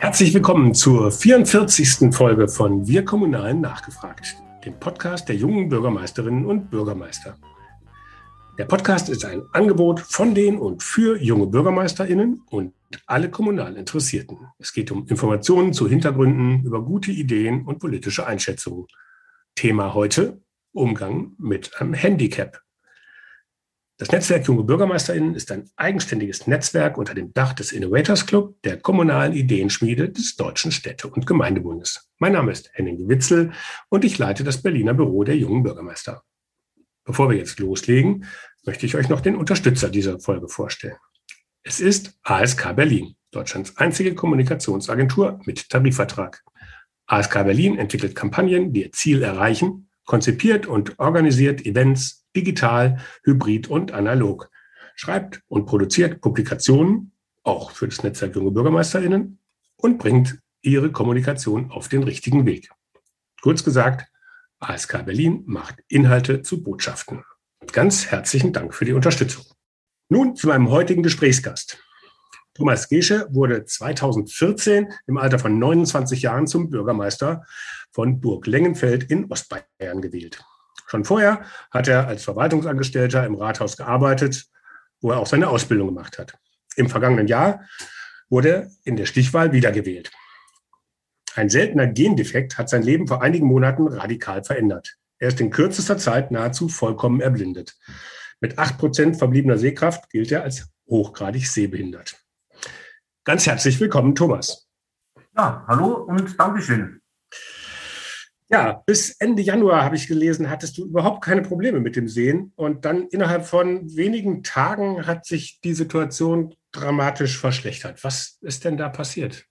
Herzlich willkommen zur 44. Folge von Wir Kommunalen nachgefragt, dem Podcast der jungen Bürgermeisterinnen und Bürgermeister. Der Podcast ist ein Angebot von den und für junge Bürgermeisterinnen und alle kommunal Interessierten. Es geht um Informationen zu Hintergründen, über gute Ideen und politische Einschätzungen. Thema heute Umgang mit einem Handicap. Das Netzwerk Junge BürgermeisterInnen ist ein eigenständiges Netzwerk unter dem Dach des Innovators Club, der kommunalen Ideenschmiede des Deutschen Städte- und Gemeindebundes. Mein Name ist Henning Witzel und ich leite das Berliner Büro der Jungen Bürgermeister. Bevor wir jetzt loslegen, möchte ich euch noch den Unterstützer dieser Folge vorstellen. Es ist ASK Berlin, Deutschlands einzige Kommunikationsagentur mit Tarifvertrag. ASK Berlin entwickelt Kampagnen, die ihr Ziel erreichen, konzipiert und organisiert Events, digital, hybrid und analog. Schreibt und produziert Publikationen, auch für das Netzwerk Junge BürgermeisterInnen, und bringt ihre Kommunikation auf den richtigen Weg. Kurz gesagt, ASK Berlin macht Inhalte zu Botschaften. Ganz herzlichen Dank für die Unterstützung. Nun zu meinem heutigen Gesprächsgast. Thomas Gesche wurde 2014 im Alter von 29 Jahren zum Bürgermeister von Burg Lengenfeld in Ostbayern gewählt. Schon vorher hat er als Verwaltungsangestellter im Rathaus gearbeitet, wo er auch seine Ausbildung gemacht hat. Im vergangenen Jahr wurde er in der Stichwahl wiedergewählt. Ein seltener Gendefekt hat sein Leben vor einigen Monaten radikal verändert. Er ist in kürzester Zeit nahezu vollkommen erblindet. Mit acht Prozent verbliebener Sehkraft gilt er als hochgradig sehbehindert. Ganz herzlich willkommen, Thomas. Ja, hallo und Dankeschön. Ja, bis Ende Januar habe ich gelesen, hattest du überhaupt keine Probleme mit dem Sehen. Und dann innerhalb von wenigen Tagen hat sich die Situation dramatisch verschlechtert. Was ist denn da passiert?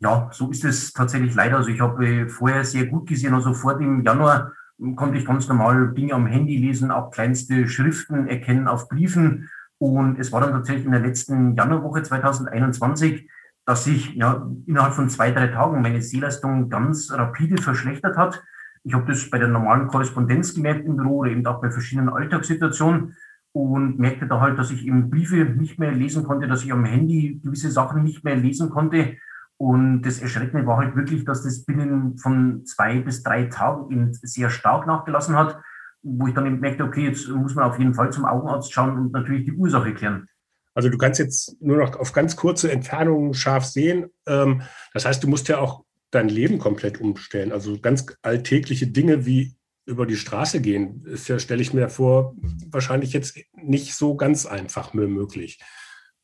Ja, so ist es tatsächlich leider. Also ich habe vorher sehr gut gesehen. Also vor dem Januar konnte ich ganz normal Dinge am Handy lesen, auch kleinste Schriften erkennen auf Briefen. Und es war dann tatsächlich in der letzten Januarwoche 2021 dass sich ja innerhalb von zwei, drei Tagen meine Sehleistung ganz rapide verschlechtert hat. Ich habe das bei der normalen Korrespondenz gemerkt im Büro oder eben auch bei verschiedenen Alltagssituationen und merkte da halt, dass ich eben Briefe nicht mehr lesen konnte, dass ich am Handy gewisse Sachen nicht mehr lesen konnte. Und das Erschreckende war halt wirklich, dass das binnen von zwei bis drei Tagen eben sehr stark nachgelassen hat, wo ich dann eben merkte, okay, jetzt muss man auf jeden Fall zum Augenarzt schauen und natürlich die Ursache klären. Also du kannst jetzt nur noch auf ganz kurze Entfernungen scharf sehen. Ähm, das heißt, du musst ja auch dein Leben komplett umstellen. Also ganz alltägliche Dinge wie über die Straße gehen, ist ja, stelle ich mir vor, wahrscheinlich jetzt nicht so ganz einfach mehr möglich.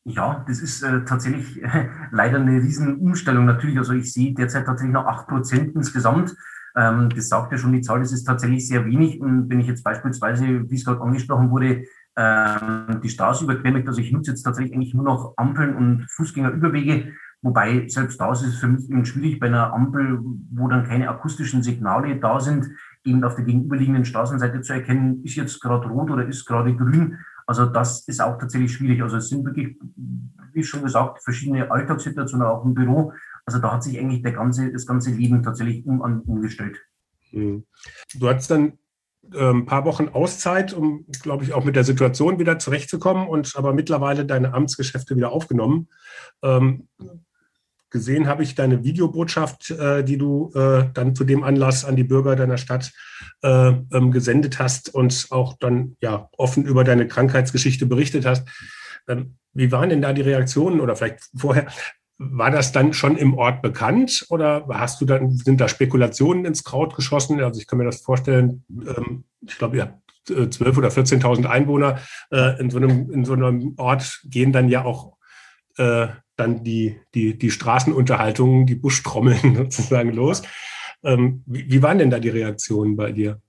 Ja, das ist äh, tatsächlich äh, leider eine riesen Umstellung natürlich. Also ich sehe derzeit tatsächlich noch acht Prozent insgesamt. Ähm, das sagt ja schon die Zahl, das ist tatsächlich sehr wenig. Und wenn ich jetzt beispielsweise, wie es gerade angesprochen wurde, die Straße überquert. Also ich nutze jetzt tatsächlich eigentlich nur noch Ampeln und Fußgängerüberwege, wobei selbst da ist für mich eben schwierig bei einer Ampel, wo dann keine akustischen Signale da sind, eben auf der gegenüberliegenden Straßenseite zu erkennen, ist jetzt gerade rot oder ist gerade grün. Also das ist auch tatsächlich schwierig. Also es sind wirklich, wie schon gesagt, verschiedene Alltagssituationen auch im Büro. Also da hat sich eigentlich der ganze, das ganze Leben tatsächlich um, umgestellt. Hm. Du hast dann ein ähm, paar Wochen Auszeit, um, glaube ich, auch mit der Situation wieder zurechtzukommen und aber mittlerweile deine Amtsgeschäfte wieder aufgenommen. Ähm, gesehen habe ich deine Videobotschaft, äh, die du äh, dann zu dem Anlass an die Bürger deiner Stadt äh, ähm, gesendet hast und auch dann ja offen über deine Krankheitsgeschichte berichtet hast. Ähm, wie waren denn da die Reaktionen oder vielleicht vorher? War das dann schon im Ort bekannt oder hast du dann, sind da Spekulationen ins Kraut geschossen? Also ich kann mir das vorstellen, ähm, ich glaube, ihr habt 12.000 äh, oder 14.000 Einwohner. Äh, in, so einem, in so einem Ort gehen dann ja auch äh, dann die, die, die Straßenunterhaltungen, die Buschtrommeln sozusagen los. Ähm, wie, wie waren denn da die Reaktionen bei dir?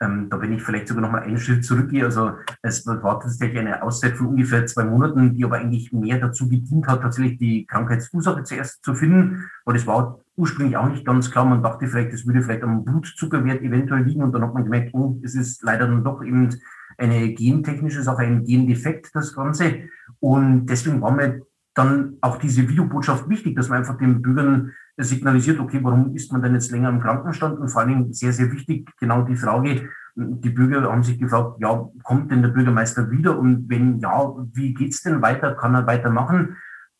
Ähm, da bin ich vielleicht sogar noch mal einen Schritt zurückgehe. Also es war tatsächlich eine Auszeit von ungefähr zwei Monaten, die aber eigentlich mehr dazu gedient hat, tatsächlich die Krankheitsursache zuerst zu finden. Weil das war ursprünglich auch nicht ganz klar. Man dachte vielleicht, es würde vielleicht am Blutzuckerwert eventuell liegen und dann hat man gemerkt, oh, es ist leider dann doch eben eine gentechnische Sache, ein Gendefekt, das Ganze. Und deswegen war mir dann auch diese Videobotschaft wichtig, dass man einfach den Bürgern signalisiert, okay, warum ist man denn jetzt länger im Krankenstand? Und vor allen Dingen sehr, sehr wichtig, genau die Frage, die Bürger haben sich gefragt, ja, kommt denn der Bürgermeister wieder? Und wenn ja, wie geht's denn weiter? Kann er weitermachen?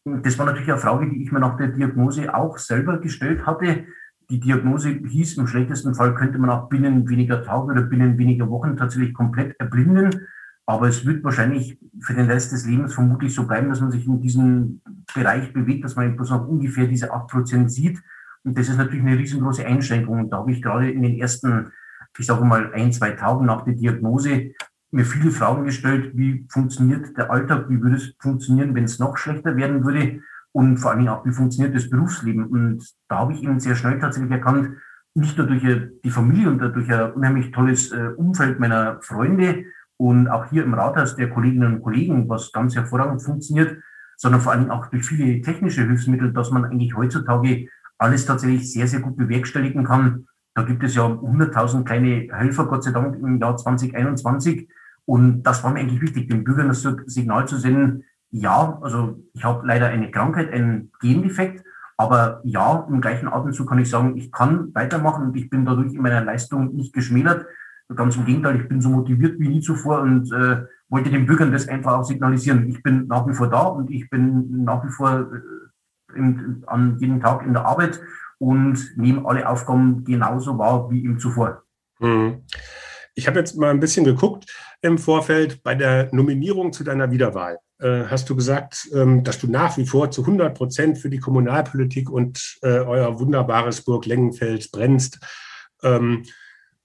das war natürlich eine Frage, die ich mir nach der Diagnose auch selber gestellt hatte. Die Diagnose hieß, im schlechtesten Fall könnte man auch binnen weniger Tage oder binnen weniger Wochen tatsächlich komplett erblinden. Aber es wird wahrscheinlich für den Rest des Lebens vermutlich so bleiben, dass man sich in diesem Bereich bewegt, dass man bloß noch ungefähr diese acht Prozent sieht. Und das ist natürlich eine riesengroße Einschränkung. Und da habe ich gerade in den ersten, ich sage mal, ein, zwei Tagen nach der Diagnose mir viele Fragen gestellt, wie funktioniert der Alltag, wie würde es funktionieren, wenn es noch schlechter werden würde und vor allen Dingen auch, wie funktioniert das Berufsleben. Und da habe ich eben sehr schnell tatsächlich erkannt, nicht nur durch die Familie und durch ein unheimlich tolles äh, Umfeld meiner Freunde und auch hier im Rathaus der Kolleginnen und Kollegen, was ganz hervorragend funktioniert, sondern vor allem auch durch viele technische Hilfsmittel, dass man eigentlich heutzutage alles tatsächlich sehr, sehr gut bewerkstelligen kann. Da gibt es ja 100.000 kleine Helfer, Gott sei Dank, im Jahr 2021. Und das war mir eigentlich wichtig, den Bürgern das Signal zu senden, ja, also ich habe leider eine Krankheit, einen Gendefekt, aber ja, im gleichen Atemzug kann ich sagen, ich kann weitermachen und ich bin dadurch in meiner Leistung nicht geschmälert. Ganz im Gegenteil, ich bin so motiviert wie nie zuvor und äh, wollte den Bürgern das einfach auch signalisieren. Ich bin nach wie vor da und ich bin nach wie vor äh, in, an jedem Tag in der Arbeit und nehme alle Aufgaben genauso wahr wie im zuvor. Hm. Ich habe jetzt mal ein bisschen geguckt im Vorfeld bei der Nominierung zu deiner Wiederwahl. Äh, hast du gesagt, ähm, dass du nach wie vor zu 100 Prozent für die Kommunalpolitik und äh, euer wunderbares Burg Lengenfeld brennst. Ähm,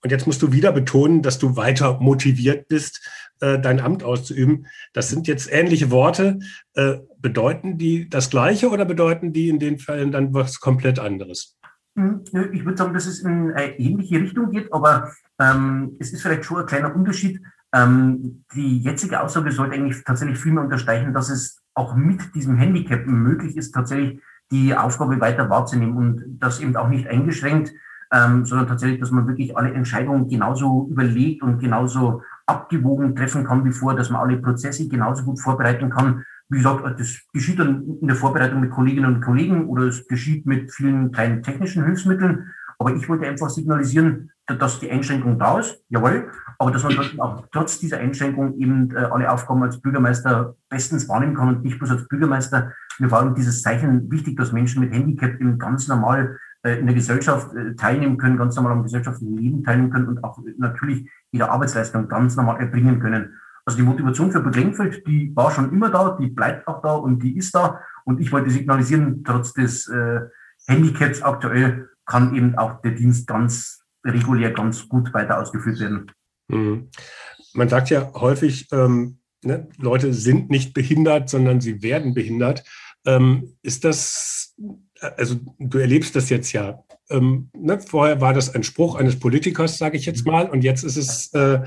und jetzt musst du wieder betonen, dass du weiter motiviert bist, äh, dein Amt auszuüben. Das sind jetzt ähnliche Worte. Äh, bedeuten die das Gleiche oder bedeuten die in den Fällen dann was komplett anderes? Hm, ich würde sagen, dass es in eine ähnliche Richtung geht, aber ähm, es ist vielleicht schon ein kleiner Unterschied. Ähm, die jetzige Aussage sollte eigentlich tatsächlich viel mehr unterstreichen, dass es auch mit diesem Handicap möglich ist, tatsächlich die Aufgabe weiter wahrzunehmen und das eben auch nicht eingeschränkt, ähm, sondern tatsächlich, dass man wirklich alle Entscheidungen genauso überlegt und genauso abgewogen treffen kann wie vor, dass man alle Prozesse genauso gut vorbereiten kann. Wie gesagt, das geschieht dann in der Vorbereitung mit Kolleginnen und Kollegen oder es geschieht mit vielen kleinen technischen Hilfsmitteln. Aber ich wollte einfach signalisieren, dass die Einschränkung da ist, jawohl, aber dass man auch trotz dieser Einschränkung eben äh, alle Aufgaben als Bürgermeister bestens wahrnehmen kann und nicht bloß als Bürgermeister. Mir war dieses Zeichen wichtig, dass Menschen mit Handicap eben ganz normal äh, in der Gesellschaft äh, teilnehmen können, ganz normal am gesellschaftlichen Leben teilnehmen können und auch natürlich ihre Arbeitsleistung ganz normal erbringen können. Also die Motivation für Beglengfeld, die war schon immer da, die bleibt auch da und die ist da. Und ich wollte signalisieren, trotz des äh, Handicaps aktuell kann eben auch der Dienst ganz regulär, ganz gut weiter ausgeführt werden. Mhm. Man sagt ja häufig, ähm, ne, Leute sind nicht behindert, sondern sie werden behindert. Ähm, ist das, also du erlebst das jetzt ja. Ähm, ne, vorher war das ein Spruch eines Politikers, sage ich jetzt mal, und jetzt ist es äh,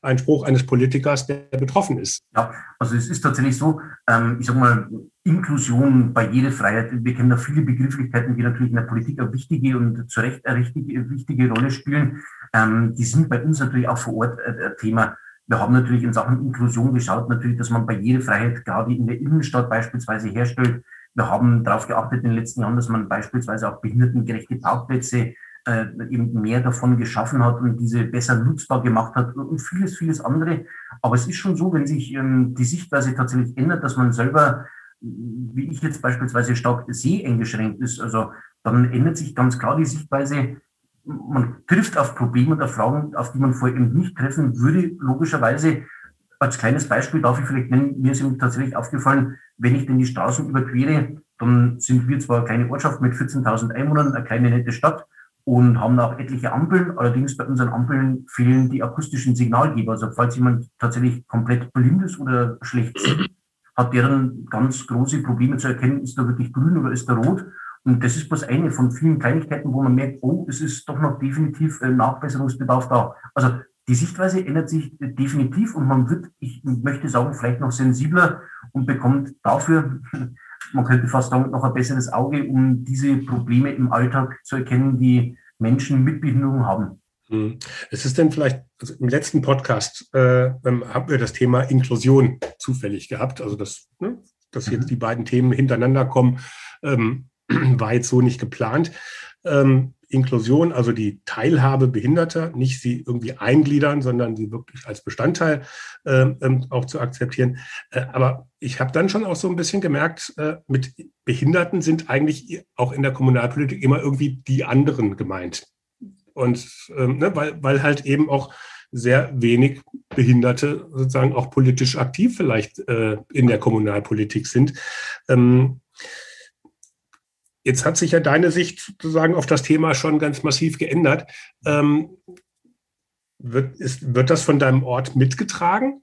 ein Spruch eines Politikers, der betroffen ist. Ja, also es ist tatsächlich so, ähm, ich sage mal, Inklusion, Barrierefreiheit, wir kennen da viele Begrifflichkeiten, die natürlich in der Politik eine wichtige und zu Recht eine richtige, wichtige Rolle spielen. Ähm, die sind bei uns natürlich auch vor Ort äh, Thema. Wir haben natürlich in Sachen Inklusion geschaut, natürlich, dass man Barrierefreiheit gerade in der Innenstadt beispielsweise herstellt. Wir haben darauf geachtet in den letzten Jahren, dass man beispielsweise auch behindertengerechte Parkplätze äh, eben mehr davon geschaffen hat und diese besser nutzbar gemacht hat und vieles, vieles andere. Aber es ist schon so, wenn sich ähm, die Sichtweise tatsächlich ändert, dass man selber, wie ich jetzt beispielsweise stark seheingeschränkt ist, also dann ändert sich ganz klar die Sichtweise. Man trifft auf Probleme und auf Fragen, auf die man vorher eben nicht treffen würde, logischerweise. Als kleines Beispiel darf ich vielleicht nennen, mir ist eben tatsächlich aufgefallen, wenn ich denn die Straßen überquere, dann sind wir zwar eine kleine Ortschaft mit 14.000 Einwohnern, eine kleine nette Stadt, und haben auch etliche Ampeln. Allerdings bei unseren Ampeln fehlen die akustischen Signalgeber. Also falls jemand tatsächlich komplett blind ist oder schlecht sieht, hat der dann ganz große Probleme zu erkennen, ist da wirklich grün oder ist da rot. Und das ist bloß eine von vielen Kleinigkeiten, wo man merkt, oh, es ist doch noch definitiv Nachbesserungsbedarf da. Also die Sichtweise ändert sich definitiv und man wird, ich möchte sagen, vielleicht noch sensibler und bekommt dafür, man könnte fast sagen, noch ein besseres Auge, um diese Probleme im Alltag zu erkennen, die Menschen mit Behinderung haben. Hm. Es ist denn vielleicht, also im letzten Podcast äh, ähm, haben wir das Thema Inklusion zufällig gehabt, also das, ne, dass jetzt mhm. die beiden Themen hintereinander kommen, ähm, war jetzt so nicht geplant. Ähm, Inklusion, also die Teilhabe Behinderter, nicht sie irgendwie eingliedern, sondern sie wirklich als Bestandteil äh, ähm, auch zu akzeptieren. Äh, aber ich habe dann schon auch so ein bisschen gemerkt, äh, mit Behinderten sind eigentlich auch in der Kommunalpolitik immer irgendwie die anderen gemeint. Und ähm, ne, weil, weil halt eben auch sehr wenig Behinderte sozusagen auch politisch aktiv vielleicht äh, in der Kommunalpolitik sind. Ähm, Jetzt hat sich ja deine Sicht sozusagen auf das Thema schon ganz massiv geändert. Ähm, wird, ist, wird das von deinem Ort mitgetragen?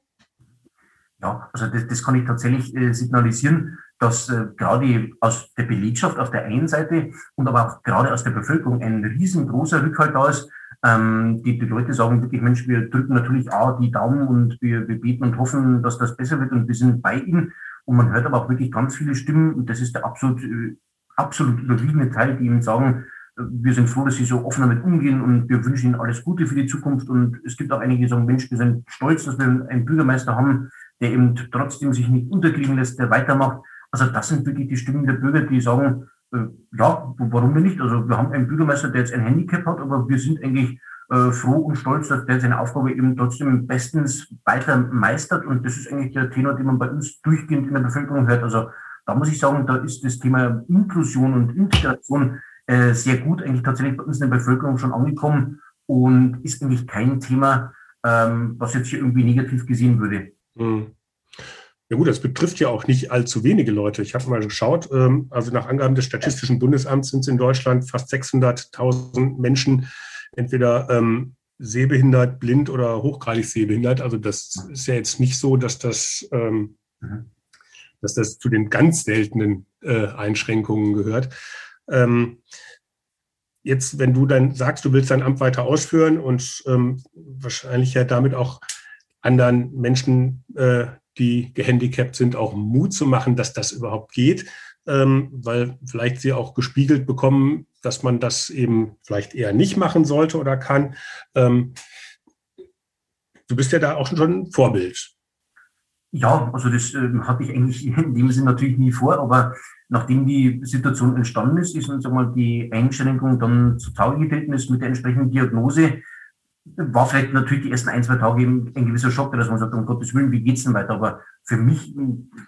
Ja, also das, das kann ich tatsächlich äh, signalisieren, dass äh, gerade aus der Belegschaft auf der einen Seite und aber auch gerade aus der Bevölkerung ein riesengroßer Rückhalt da ist. Ähm, die, die Leute sagen wirklich, Mensch, wir drücken natürlich auch die Daumen und wir, wir beten und hoffen, dass das besser wird und wir sind bei ihnen. Und man hört aber auch wirklich ganz viele Stimmen, und das ist der absolut äh, absolut überwiegende Teil, die ihm sagen, wir sind froh, dass sie so offen damit umgehen und wir wünschen ihnen alles Gute für die Zukunft. Und es gibt auch einige, die sagen, Mensch, wir sind stolz, dass wir einen Bürgermeister haben, der eben trotzdem sich nicht unterkriegen lässt, der weitermacht. Also das sind wirklich die Stimmen der Bürger, die sagen, äh, ja, warum denn nicht? Also wir haben einen Bürgermeister, der jetzt ein Handicap hat, aber wir sind eigentlich äh, froh und stolz, dass der seine Aufgabe eben trotzdem bestens weiter meistert. Und das ist eigentlich der Tenor, den man bei uns durchgehend in der Bevölkerung hört. Also da muss ich sagen, da ist das Thema Inklusion und Integration äh, sehr gut eigentlich tatsächlich bei uns in der Bevölkerung schon angekommen und ist eigentlich kein Thema, ähm, was jetzt hier irgendwie negativ gesehen würde. Hm. Ja gut, das betrifft ja auch nicht allzu wenige Leute. Ich habe mal geschaut, ähm, also nach Angaben des Statistischen Bundesamts sind es in Deutschland fast 600.000 Menschen, entweder ähm, sehbehindert, blind oder hochgradig sehbehindert. Also das ist ja jetzt nicht so, dass das ähm, mhm dass das zu den ganz seltenen äh, Einschränkungen gehört. Ähm, jetzt, wenn du dann sagst, du willst dein Amt weiter ausführen und ähm, wahrscheinlich ja damit auch anderen Menschen, äh, die gehandicapt sind, auch Mut zu machen, dass das überhaupt geht, ähm, weil vielleicht sie auch gespiegelt bekommen, dass man das eben vielleicht eher nicht machen sollte oder kann. Ähm, du bist ja da auch schon ein Vorbild. Ja, also das äh, hatte ich eigentlich in dem Sinne natürlich nie vor, aber nachdem die Situation entstanden ist, ist uns einmal die Einschränkung dann zutage getreten ist mit der entsprechenden Diagnose, war vielleicht natürlich die ersten ein, zwei Tage ein gewisser Schock, dass man sagt, um Gottes Willen, wie geht's denn weiter? Aber für mich,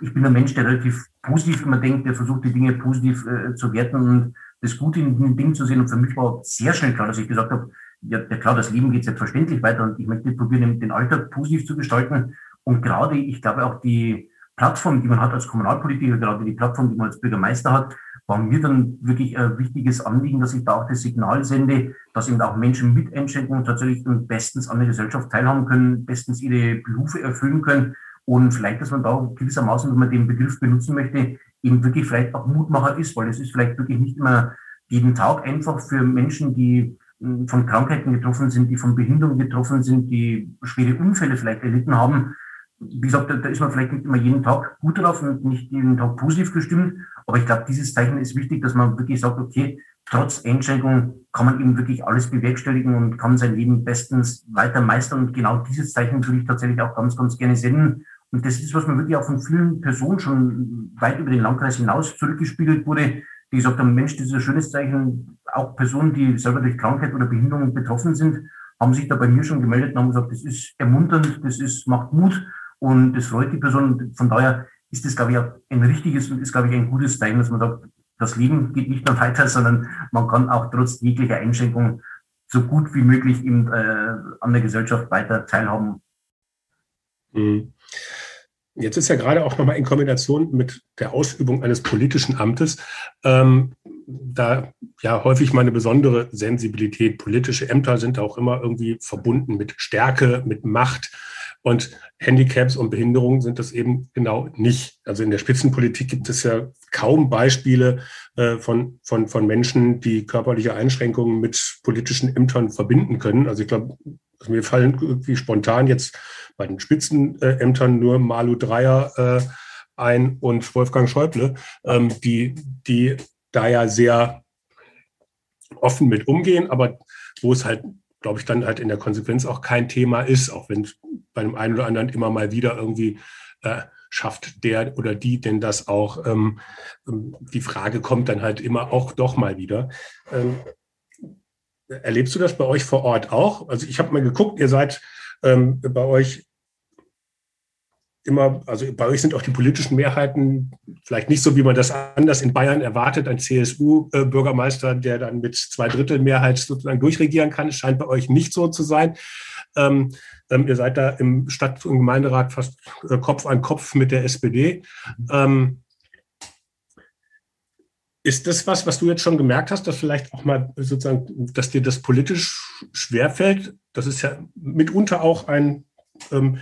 ich bin ein Mensch, der relativ positiv immer denkt, der versucht, die Dinge positiv äh, zu werten und das Gute in den Dingen zu sehen. Und für mich war sehr schnell klar, dass ich gesagt habe, ja, klar, das Leben geht selbstverständlich weiter und ich möchte probieren, den Alltag positiv zu gestalten. Und gerade, ich glaube auch die Plattform, die man hat als Kommunalpolitiker, gerade die Plattform, die man als Bürgermeister hat, war mir dann wirklich ein wichtiges Anliegen, dass ich da auch das Signal sende, dass eben auch Menschen mit Einschränkungen tatsächlich bestens an der Gesellschaft teilhaben können, bestens ihre Berufe erfüllen können und vielleicht, dass man da gewissermaßen, wenn man den Begriff benutzen möchte, eben wirklich vielleicht auch Mutmacher ist, weil es ist vielleicht wirklich nicht immer jeden Tag einfach für Menschen, die hm, von Krankheiten getroffen sind, die von Behinderung getroffen sind, die schwere Unfälle vielleicht erlitten haben, wie gesagt, da, da ist man vielleicht nicht immer jeden Tag gut drauf und nicht jeden Tag positiv gestimmt. Aber ich glaube, dieses Zeichen ist wichtig, dass man wirklich sagt, okay, trotz Einschränkungen kann man eben wirklich alles bewerkstelligen und kann sein Leben bestens weiter meistern. Und genau dieses Zeichen würde ich tatsächlich auch ganz, ganz gerne senden. Und das ist, was mir wirklich auch von vielen Personen schon weit über den Landkreis hinaus zurückgespiegelt wurde, die gesagt haben, Mensch, das ist ein schönes Zeichen. Auch Personen, die selber durch Krankheit oder Behinderung betroffen sind, haben sich da bei mir schon gemeldet und haben gesagt, das ist ermunternd, das ist, macht Mut und das freut die Person. Von daher ist das, glaube ich, ein richtiges und ist, glaube ich, ein gutes Zeichen, dass man sagt, das Leben geht nicht nur weiter, sondern man kann auch trotz jeglicher Einschränkung so gut wie möglich eben, äh, an der Gesellschaft weiter teilhaben. Mhm. Jetzt ist ja gerade auch nochmal in Kombination mit der Ausübung eines politischen Amtes ähm, da ja häufig mal eine besondere Sensibilität. Politische Ämter sind auch immer irgendwie verbunden mit Stärke, mit Macht. Und Handicaps und Behinderungen sind das eben genau nicht. Also in der Spitzenpolitik gibt es ja kaum Beispiele äh, von, von, von Menschen, die körperliche Einschränkungen mit politischen Ämtern verbinden können. Also ich glaube, also mir fallen irgendwie spontan jetzt bei den Spitzenämtern nur Malu Dreyer äh, ein und Wolfgang Schäuble, ähm, die, die da ja sehr offen mit umgehen, aber wo es halt glaube ich, dann halt in der Konsequenz auch kein Thema ist, auch wenn bei dem einen oder anderen immer mal wieder irgendwie äh, schafft der oder die denn das auch. Ähm, ähm, die Frage kommt dann halt immer auch doch mal wieder. Ähm, erlebst du das bei euch vor Ort auch? Also ich habe mal geguckt, ihr seid ähm, bei euch immer, also bei euch sind auch die politischen Mehrheiten vielleicht nicht so, wie man das anders in Bayern erwartet, ein CSU-Bürgermeister, der dann mit zwei Drittel Mehrheit sozusagen durchregieren kann. Scheint bei euch nicht so zu sein. Ähm, ähm, ihr seid da im Stadt- und Gemeinderat fast äh, Kopf an Kopf mit der SPD. Ähm, ist das was, was du jetzt schon gemerkt hast, dass vielleicht auch mal sozusagen, dass dir das politisch schwerfällt? Das ist ja mitunter auch ein ähm,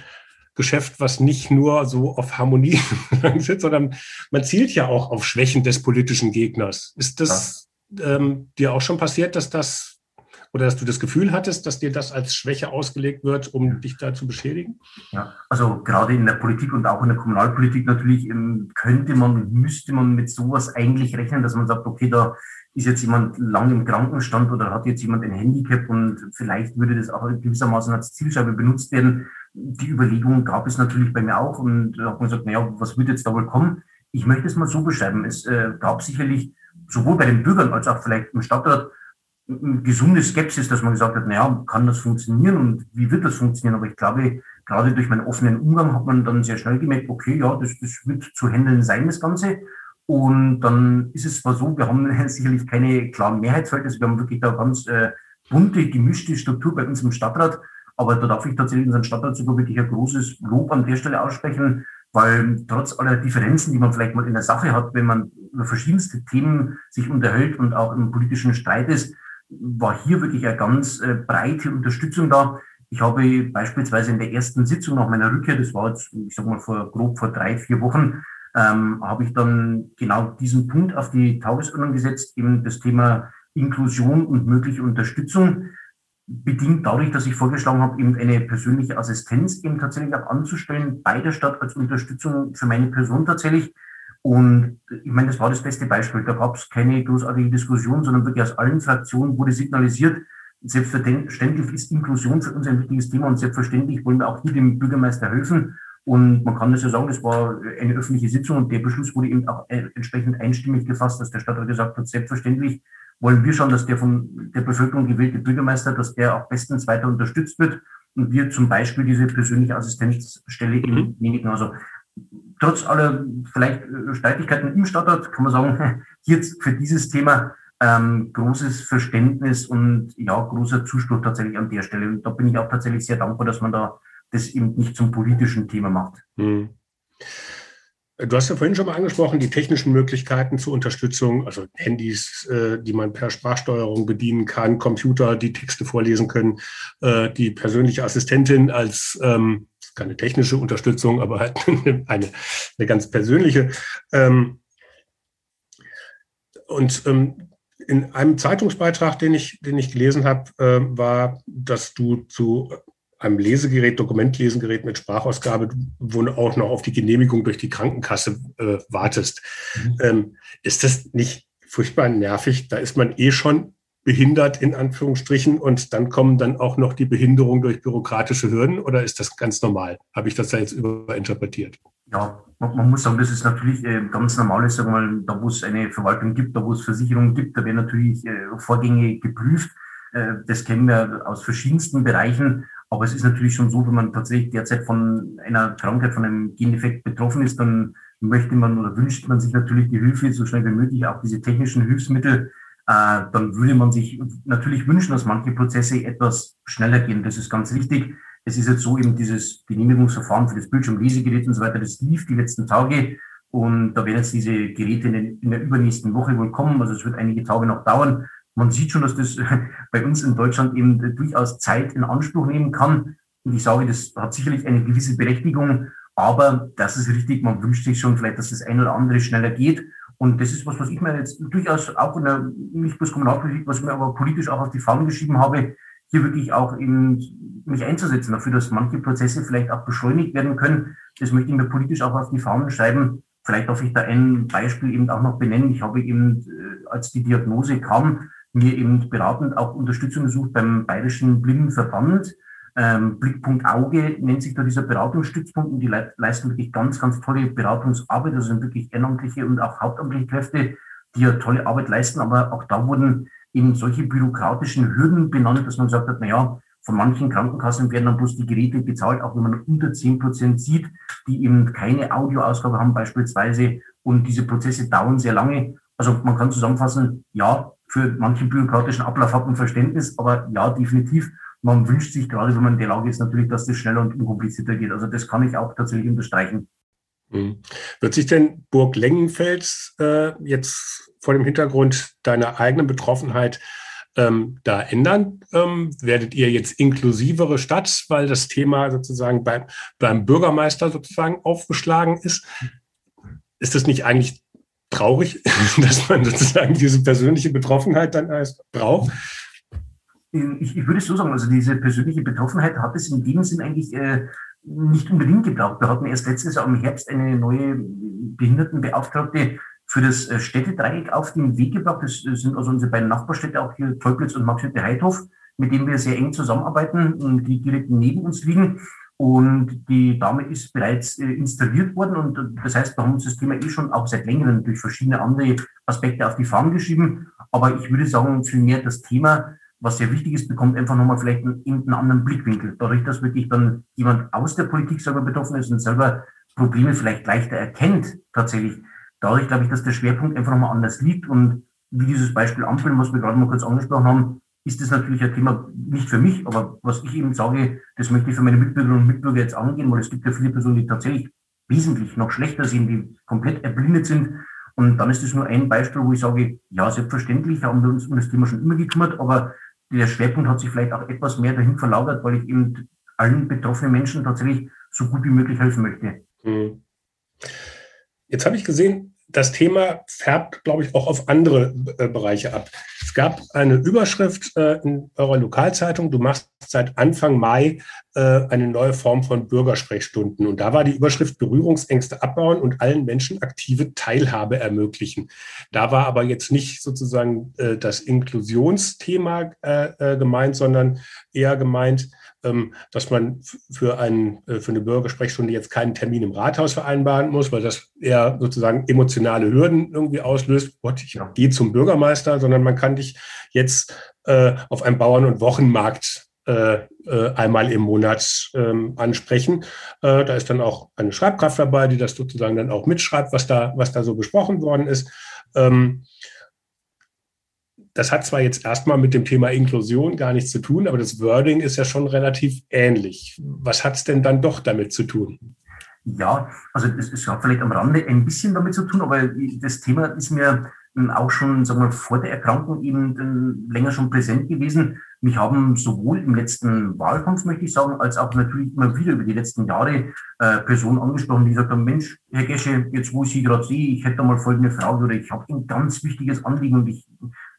Geschäft, was nicht nur so auf Harmonie sitzt, sondern man zielt ja auch auf Schwächen des politischen Gegners. Ist das ähm, dir auch schon passiert, dass das oder dass du das Gefühl hattest, dass dir das als Schwäche ausgelegt wird, um dich da zu beschädigen? Ja, also gerade in der Politik und auch in der Kommunalpolitik natürlich ähm, könnte man, müsste man mit sowas eigentlich rechnen, dass man sagt, okay, da ist jetzt jemand lang im Krankenstand oder hat jetzt jemand ein Handicap und vielleicht würde das auch gewissermaßen als Zielscheibe benutzt werden. Die Überlegung gab es natürlich bei mir auch und da hat man gesagt, naja, was wird jetzt da wohl kommen? Ich möchte es mal so beschreiben. Es äh, gab sicherlich sowohl bei den Bürgern als auch vielleicht im Stadtrat gesunde Skepsis, dass man gesagt hat, naja, kann das funktionieren und wie wird das funktionieren? Aber ich glaube, gerade durch meinen offenen Umgang hat man dann sehr schnell gemerkt, okay, ja, das, das wird zu handeln sein, das Ganze. Und dann ist es zwar so, wir haben sicherlich keine klaren Mehrheitsverhältnisse, wir haben wirklich da ganz äh, bunte, gemischte Struktur bei uns im Stadtrat, aber da darf ich tatsächlich unseren Stadtrat sogar wirklich ein großes Lob an der Stelle aussprechen, weil trotz aller Differenzen, die man vielleicht mal in der Sache hat, wenn man über verschiedenste Themen sich unterhält und auch im politischen Streit ist, war hier wirklich eine ganz äh, breite Unterstützung da. Ich habe beispielsweise in der ersten Sitzung nach meiner Rückkehr, das war jetzt, ich sag mal, vor grob vor drei, vier Wochen, ähm, habe ich dann genau diesen Punkt auf die Tagesordnung gesetzt, eben das Thema Inklusion und mögliche Unterstützung, bedingt dadurch, dass ich vorgeschlagen habe, eben eine persönliche Assistenz eben tatsächlich auch anzustellen bei der Stadt als Unterstützung für meine Person tatsächlich. Und ich meine, das war das beste Beispiel. Da gab es keine großartige Diskussion, sondern wirklich aus allen Fraktionen wurde signalisiert, selbstverständlich ist Inklusion für uns ein wichtiges Thema und selbstverständlich wollen wir auch hier dem Bürgermeister helfen. Und man kann das ja sagen, das war eine öffentliche Sitzung und der Beschluss wurde eben auch äh, entsprechend einstimmig gefasst, dass der Stadtrat gesagt hat, selbstverständlich wollen wir schon, dass der von der Bevölkerung gewählte Bürgermeister, dass der auch bestens weiter unterstützt wird und wir zum Beispiel diese persönliche Assistenzstelle eben mhm. genehmigen. Also trotz aller vielleicht äh, Streitigkeiten im Stadtrat kann man sagen, hier für dieses Thema ähm, großes Verständnis und ja, großer Zuspruch tatsächlich an der Stelle. Und da bin ich auch tatsächlich sehr dankbar, dass man da das eben nicht zum politischen Thema macht. Hm. Du hast ja vorhin schon mal angesprochen, die technischen Möglichkeiten zur Unterstützung, also Handys, äh, die man per Sprachsteuerung bedienen kann, Computer, die Texte vorlesen können, äh, die persönliche Assistentin als ähm, keine technische Unterstützung, aber halt eine, eine ganz persönliche. Ähm, und ähm, in einem Zeitungsbeitrag, den ich, den ich gelesen habe, äh, war, dass du zu einem Lesegerät, Dokumentlesengerät mit Sprachausgabe, wo auch noch auf die Genehmigung durch die Krankenkasse äh, wartest. Mhm. Ähm, ist das nicht furchtbar nervig? Da ist man eh schon behindert in Anführungsstrichen und dann kommen dann auch noch die Behinderungen durch bürokratische Hürden oder ist das ganz normal? Habe ich das da jetzt überinterpretiert? Ja, man, muss sagen, das ist natürlich äh, ganz normal, sagen wir mal, da wo es eine Verwaltung gibt, da wo es Versicherungen gibt, da werden natürlich äh, Vorgänge geprüft. Äh, das kennen wir aus verschiedensten Bereichen. Aber es ist natürlich schon so, wenn man tatsächlich derzeit von einer Krankheit, von einem Gendefekt betroffen ist, dann möchte man oder wünscht man sich natürlich die Hilfe so schnell wie möglich, auch diese technischen Hilfsmittel äh, dann würde man sich natürlich wünschen, dass manche Prozesse etwas schneller gehen. Das ist ganz richtig. Es ist jetzt so eben dieses Genehmigungsverfahren für das Bildschirmlesegerät und so weiter, das lief die letzten Tage. Und da werden jetzt diese Geräte in, den, in der übernächsten Woche wohl kommen. Also es wird einige Tage noch dauern. Man sieht schon, dass das bei uns in Deutschland eben durchaus Zeit in Anspruch nehmen kann. Und ich sage, das hat sicherlich eine gewisse Berechtigung. Aber das ist richtig. Man wünscht sich schon vielleicht, dass das ein oder andere schneller geht. Und das ist was, was ich mir jetzt durchaus auch in der, nicht bloß Kommunalpolitik, was ich mir aber politisch auch auf die Fahnen geschrieben habe, hier wirklich auch in, mich einzusetzen dafür, dass manche Prozesse vielleicht auch beschleunigt werden können. Das möchte ich mir politisch auch auf die Fahnen schreiben. Vielleicht darf ich da ein Beispiel eben auch noch benennen. Ich habe eben, äh, als die Diagnose kam, mir eben beratend auch Unterstützung gesucht beim Bayerischen Blindenverband ähm, Blickpunkt Auge nennt sich da dieser Beratungsstützpunkt und die le leisten wirklich ganz, ganz tolle Beratungsarbeit. Das sind wirklich ehrenamtliche und auch hauptamtliche Kräfte, die ja tolle Arbeit leisten. Aber auch da wurden eben solche bürokratischen Hürden benannt, dass man gesagt hat, na ja, von manchen Krankenkassen werden dann bloß die Geräte bezahlt, auch wenn man unter zehn Prozent sieht, die eben keine Audioausgabe haben beispielsweise. Und diese Prozesse dauern sehr lange. Also man kann zusammenfassen, ja, für manchen bürokratischen Ablauf hat man Verständnis, aber ja, definitiv. Man wünscht sich gerade, wenn man in der Lage ist, natürlich, dass das schneller und unkomplizierter geht. Also das kann ich auch tatsächlich unterstreichen. Mhm. Wird sich denn Burg Lengenfels äh, jetzt vor dem Hintergrund deiner eigenen Betroffenheit ähm, da ändern? Ähm, werdet ihr jetzt inklusivere Stadt, weil das Thema sozusagen beim, beim Bürgermeister sozusagen aufgeschlagen ist? Ist das nicht eigentlich traurig, dass man sozusagen diese persönliche Betroffenheit dann erst braucht? Ich, ich, würde so sagen, also diese persönliche Betroffenheit hat es in dem Sinn eigentlich äh, nicht unbedingt gebraucht. Wir hatten erst letztes Jahr im Herbst eine neue Behindertenbeauftragte für das äh, Städtedreieck auf den Weg gebracht. Das sind also unsere beiden Nachbarstädte, auch hier Teublitz und Maxhütte-Heidhof, mit denen wir sehr eng zusammenarbeiten und die direkt neben uns liegen. Und die Dame ist bereits äh, installiert worden. Und das heißt, wir haben uns das Thema eh schon auch seit längerem durch verschiedene andere Aspekte auf die Fahnen geschrieben. Aber ich würde sagen, vielmehr das Thema was sehr wichtig ist, bekommt einfach nochmal vielleicht einen, einen anderen Blickwinkel. Dadurch, dass wirklich dann jemand aus der Politik selber betroffen ist und selber Probleme vielleicht leichter erkennt, tatsächlich. Dadurch glaube ich, dass der Schwerpunkt einfach nochmal anders liegt. Und wie dieses Beispiel Ampeln, was wir gerade mal kurz angesprochen haben, ist das natürlich ein Thema nicht für mich, aber was ich eben sage, das möchte ich für meine Mitbürgerinnen und Mitbürger jetzt angehen, weil es gibt ja viele Personen, die tatsächlich wesentlich noch schlechter sehen, die komplett erblindet sind. Und dann ist das nur ein Beispiel, wo ich sage, ja, selbstverständlich haben wir uns um das Thema schon immer gekümmert, aber der Schwerpunkt hat sich vielleicht auch etwas mehr dahin verlagert, weil ich eben allen betroffenen Menschen tatsächlich so gut wie möglich helfen möchte. Hm. Jetzt habe ich gesehen, das Thema färbt, glaube ich, auch auf andere äh, Bereiche ab. Es gab eine Überschrift äh, in eurer Lokalzeitung, du machst seit Anfang Mai äh, eine neue Form von Bürgersprechstunden. Und da war die Überschrift Berührungsängste abbauen und allen Menschen aktive Teilhabe ermöglichen. Da war aber jetzt nicht sozusagen äh, das Inklusionsthema äh, äh, gemeint, sondern eher gemeint, dass man für, einen, äh, für eine Bürgersprechstunde jetzt keinen Termin im Rathaus vereinbaren muss, weil das eher sozusagen emotionale Hürden irgendwie auslöst. Gott, ich gehe zum Bürgermeister, sondern man kann dich jetzt äh, auf einem Bauern- und Wochenmarkt äh, äh, einmal im Monat ähm, ansprechen. Da ist dann auch eine Schreibkraft dabei, die das sozusagen dann auch mitschreibt, was da, was da so besprochen worden ist. Ähm, das hat zwar jetzt erstmal mit dem Thema Inklusion gar nichts zu tun, aber das Wording ist ja schon relativ ähnlich. Was hat es denn dann doch damit zu tun? Ja, also es, es hat vielleicht am Rande ein bisschen damit zu tun, aber das Thema ist mir auch schon sagen wir, vor der Erkrankung eben länger schon präsent gewesen. Mich haben sowohl im letzten Wahlkampf, möchte ich sagen, als auch natürlich immer wieder über die letzten Jahre äh, Personen angesprochen, die gesagt haben, Mensch, Herr Gesche, jetzt wo ich Sie gerade sehe, ich hätte mal folgende Frage oder ich habe ein ganz wichtiges Anliegen und ich